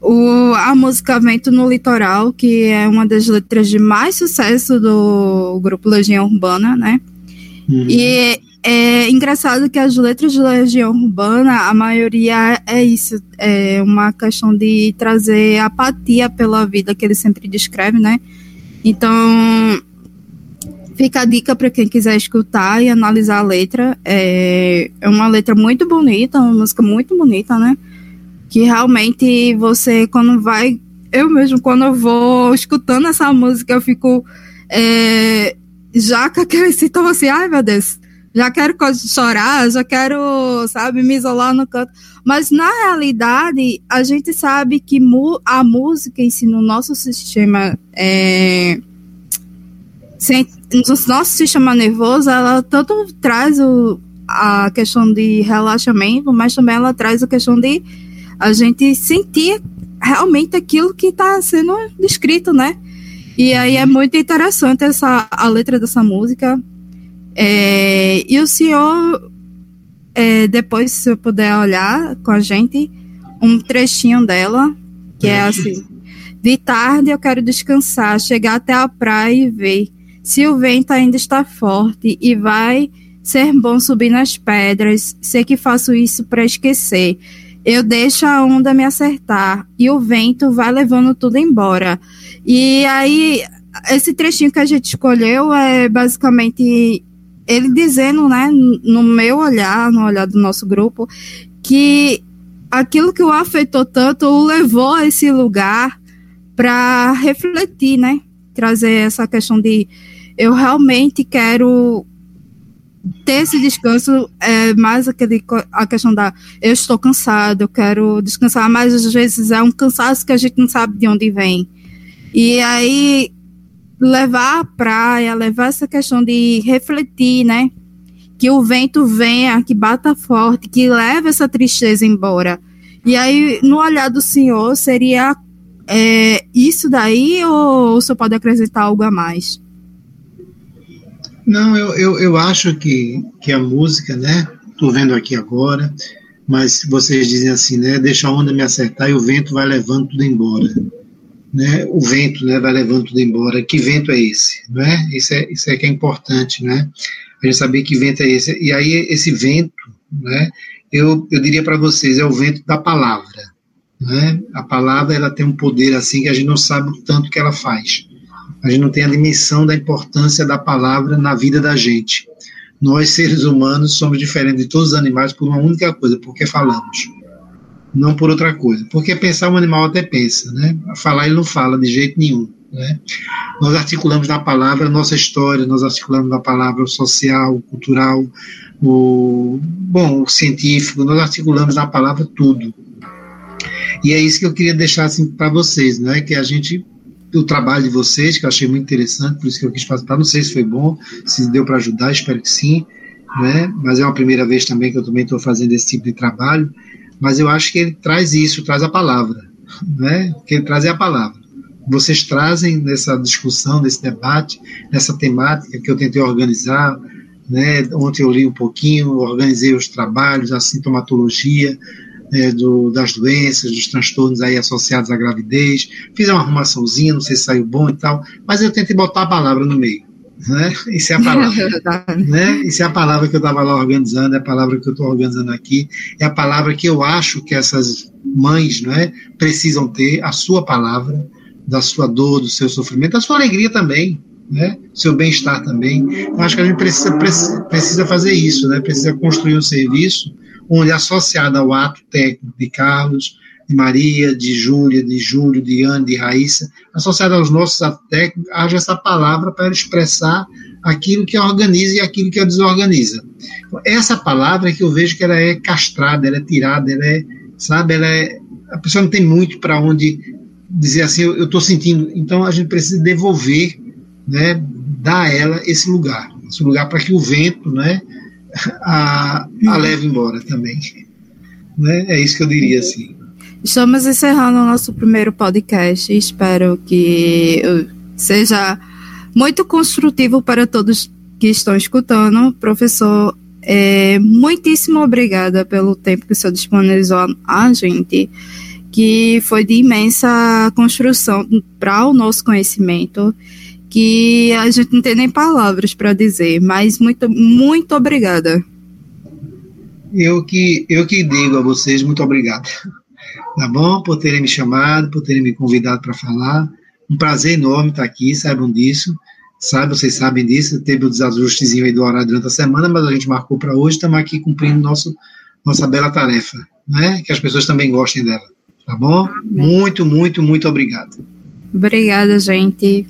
o, a música Vento no Litoral, que é uma das letras de mais sucesso do grupo Legião Urbana, né? Uhum. E é engraçado que as letras de Legião Urbana, a maioria é isso, é uma questão de trazer apatia pela vida que ele sempre descreve, né? Então, fica a dica para quem quiser escutar e analisar a letra. É, é uma letra muito bonita, uma música muito bonita, né? Que realmente você, quando vai. Eu mesmo, quando eu vou escutando essa música, eu fico. É, já com aquele sintoma assim, ai meu Deus, já quero chorar, já quero, sabe, me isolar no canto. Mas na realidade, a gente sabe que a música em si, no nosso sistema, é, no nosso sistema nervoso, ela tanto traz o, a questão de relaxamento, mas também ela traz a questão de a gente sentir realmente aquilo que está sendo descrito, né? E aí é muito interessante essa a letra dessa música. É, e o senhor, é, depois, se eu puder olhar com a gente, um trechinho dela, que é assim: De tarde eu quero descansar, chegar até a praia e ver se o vento ainda está forte e vai ser bom subir nas pedras. Sei que faço isso para esquecer. Eu deixo a onda me acertar e o vento vai levando tudo embora. E aí, esse trechinho que a gente escolheu é basicamente ele dizendo, né, no meu olhar, no olhar do nosso grupo, que aquilo que o afetou tanto o levou a esse lugar para refletir, né, trazer essa questão de eu realmente quero ter esse descanso, é mais aquele, a questão da eu estou cansado, eu quero descansar, mas às vezes é um cansaço que a gente não sabe de onde vem. E aí levar a praia, levar essa questão de refletir, né? Que o vento venha, que bata forte, que leve essa tristeza embora. E aí, no olhar do senhor, seria é, isso daí ou o senhor pode acrescentar algo a mais? Não, eu, eu, eu acho que, que a música, né? Estou vendo aqui agora, mas vocês dizem assim, né? Deixa a onda me acertar e o vento vai levando tudo embora. né, o vento né, vai levando tudo embora. Que vento é esse? Não é? Isso, é, isso é que é importante, né? A gente saber que vento é esse. E aí, esse vento, né, eu, eu diria para vocês, é o vento da palavra. Né? A palavra ela tem um poder assim que a gente não sabe o tanto que ela faz. A gente não tem a dimensão da importância da palavra na vida da gente. Nós, seres humanos, somos diferentes de todos os animais por uma única coisa, porque falamos não por outra coisa. Porque pensar um animal até pensa, né? Falar ele não fala de jeito nenhum. Né? Nós articulamos na palavra a nossa história, nós articulamos na palavra o social, o cultural, o bom, o científico, nós articulamos na palavra tudo. E é isso que eu queria deixar assim para vocês, né? Que a gente o trabalho de vocês, que eu achei muito interessante, por isso que eu quis participar. Não sei se foi bom, se deu para ajudar, espero que sim, né? Mas é uma primeira vez também que eu também estou fazendo esse tipo de trabalho mas eu acho que ele traz isso, traz a palavra, né? O que ele traz é a palavra. Vocês trazem nessa discussão, nesse debate, nessa temática que eu tentei organizar, né? Ontem eu li um pouquinho, organizei os trabalhos, a sintomatologia, né, do, das doenças, dos transtornos aí associados à gravidez, fiz uma arrumaçãozinha, não sei se saiu bom e tal, mas eu tentei botar a palavra no meio né? Isso é a palavra, né? Isso é a palavra que eu estava lá organizando, é a palavra que eu estou organizando aqui, é a palavra que eu acho que essas mães, né, precisam ter, a sua palavra, da sua dor, do seu sofrimento, da sua alegria também, né? Seu bem-estar também. Eu acho que a gente precisa, precisa fazer isso, né? Precisa construir um serviço onde associado ao ato técnico de Carlos, de Maria, de Júlia, de Júlio, de Ana, de Raíssa, associada aos nossos técnicos, haja essa palavra para expressar aquilo que organiza e aquilo que a desorganiza. Essa palavra é que eu vejo que ela é castrada, ela é tirada, ela é, sabe, ela é, a pessoa não tem muito para onde dizer assim, eu estou sentindo, então a gente precisa devolver, né, dar a ela esse lugar, esse lugar para que o vento, né, a, a leve embora também. Né? É isso que eu diria assim. Estamos encerrando o nosso primeiro podcast. Espero que seja muito construtivo para todos que estão escutando. Professor, é, muitíssimo obrigada pelo tempo que o senhor disponibilizou a gente, que foi de imensa construção para o nosso conhecimento, que a gente não tem nem palavras para dizer, mas muito, muito obrigada. Eu que, eu que digo a vocês muito obrigado tá bom? Por terem me chamado, por terem me convidado para falar. Um prazer enorme estar aqui, saibam disso. Sabe, vocês sabem disso, teve o um desajustezinho aí do horário durante a semana, mas a gente marcou para hoje, estamos aqui cumprindo nosso, nossa bela tarefa, né? Que as pessoas também gostem dela, tá bom? Muito, muito, muito obrigado. Obrigada, gente.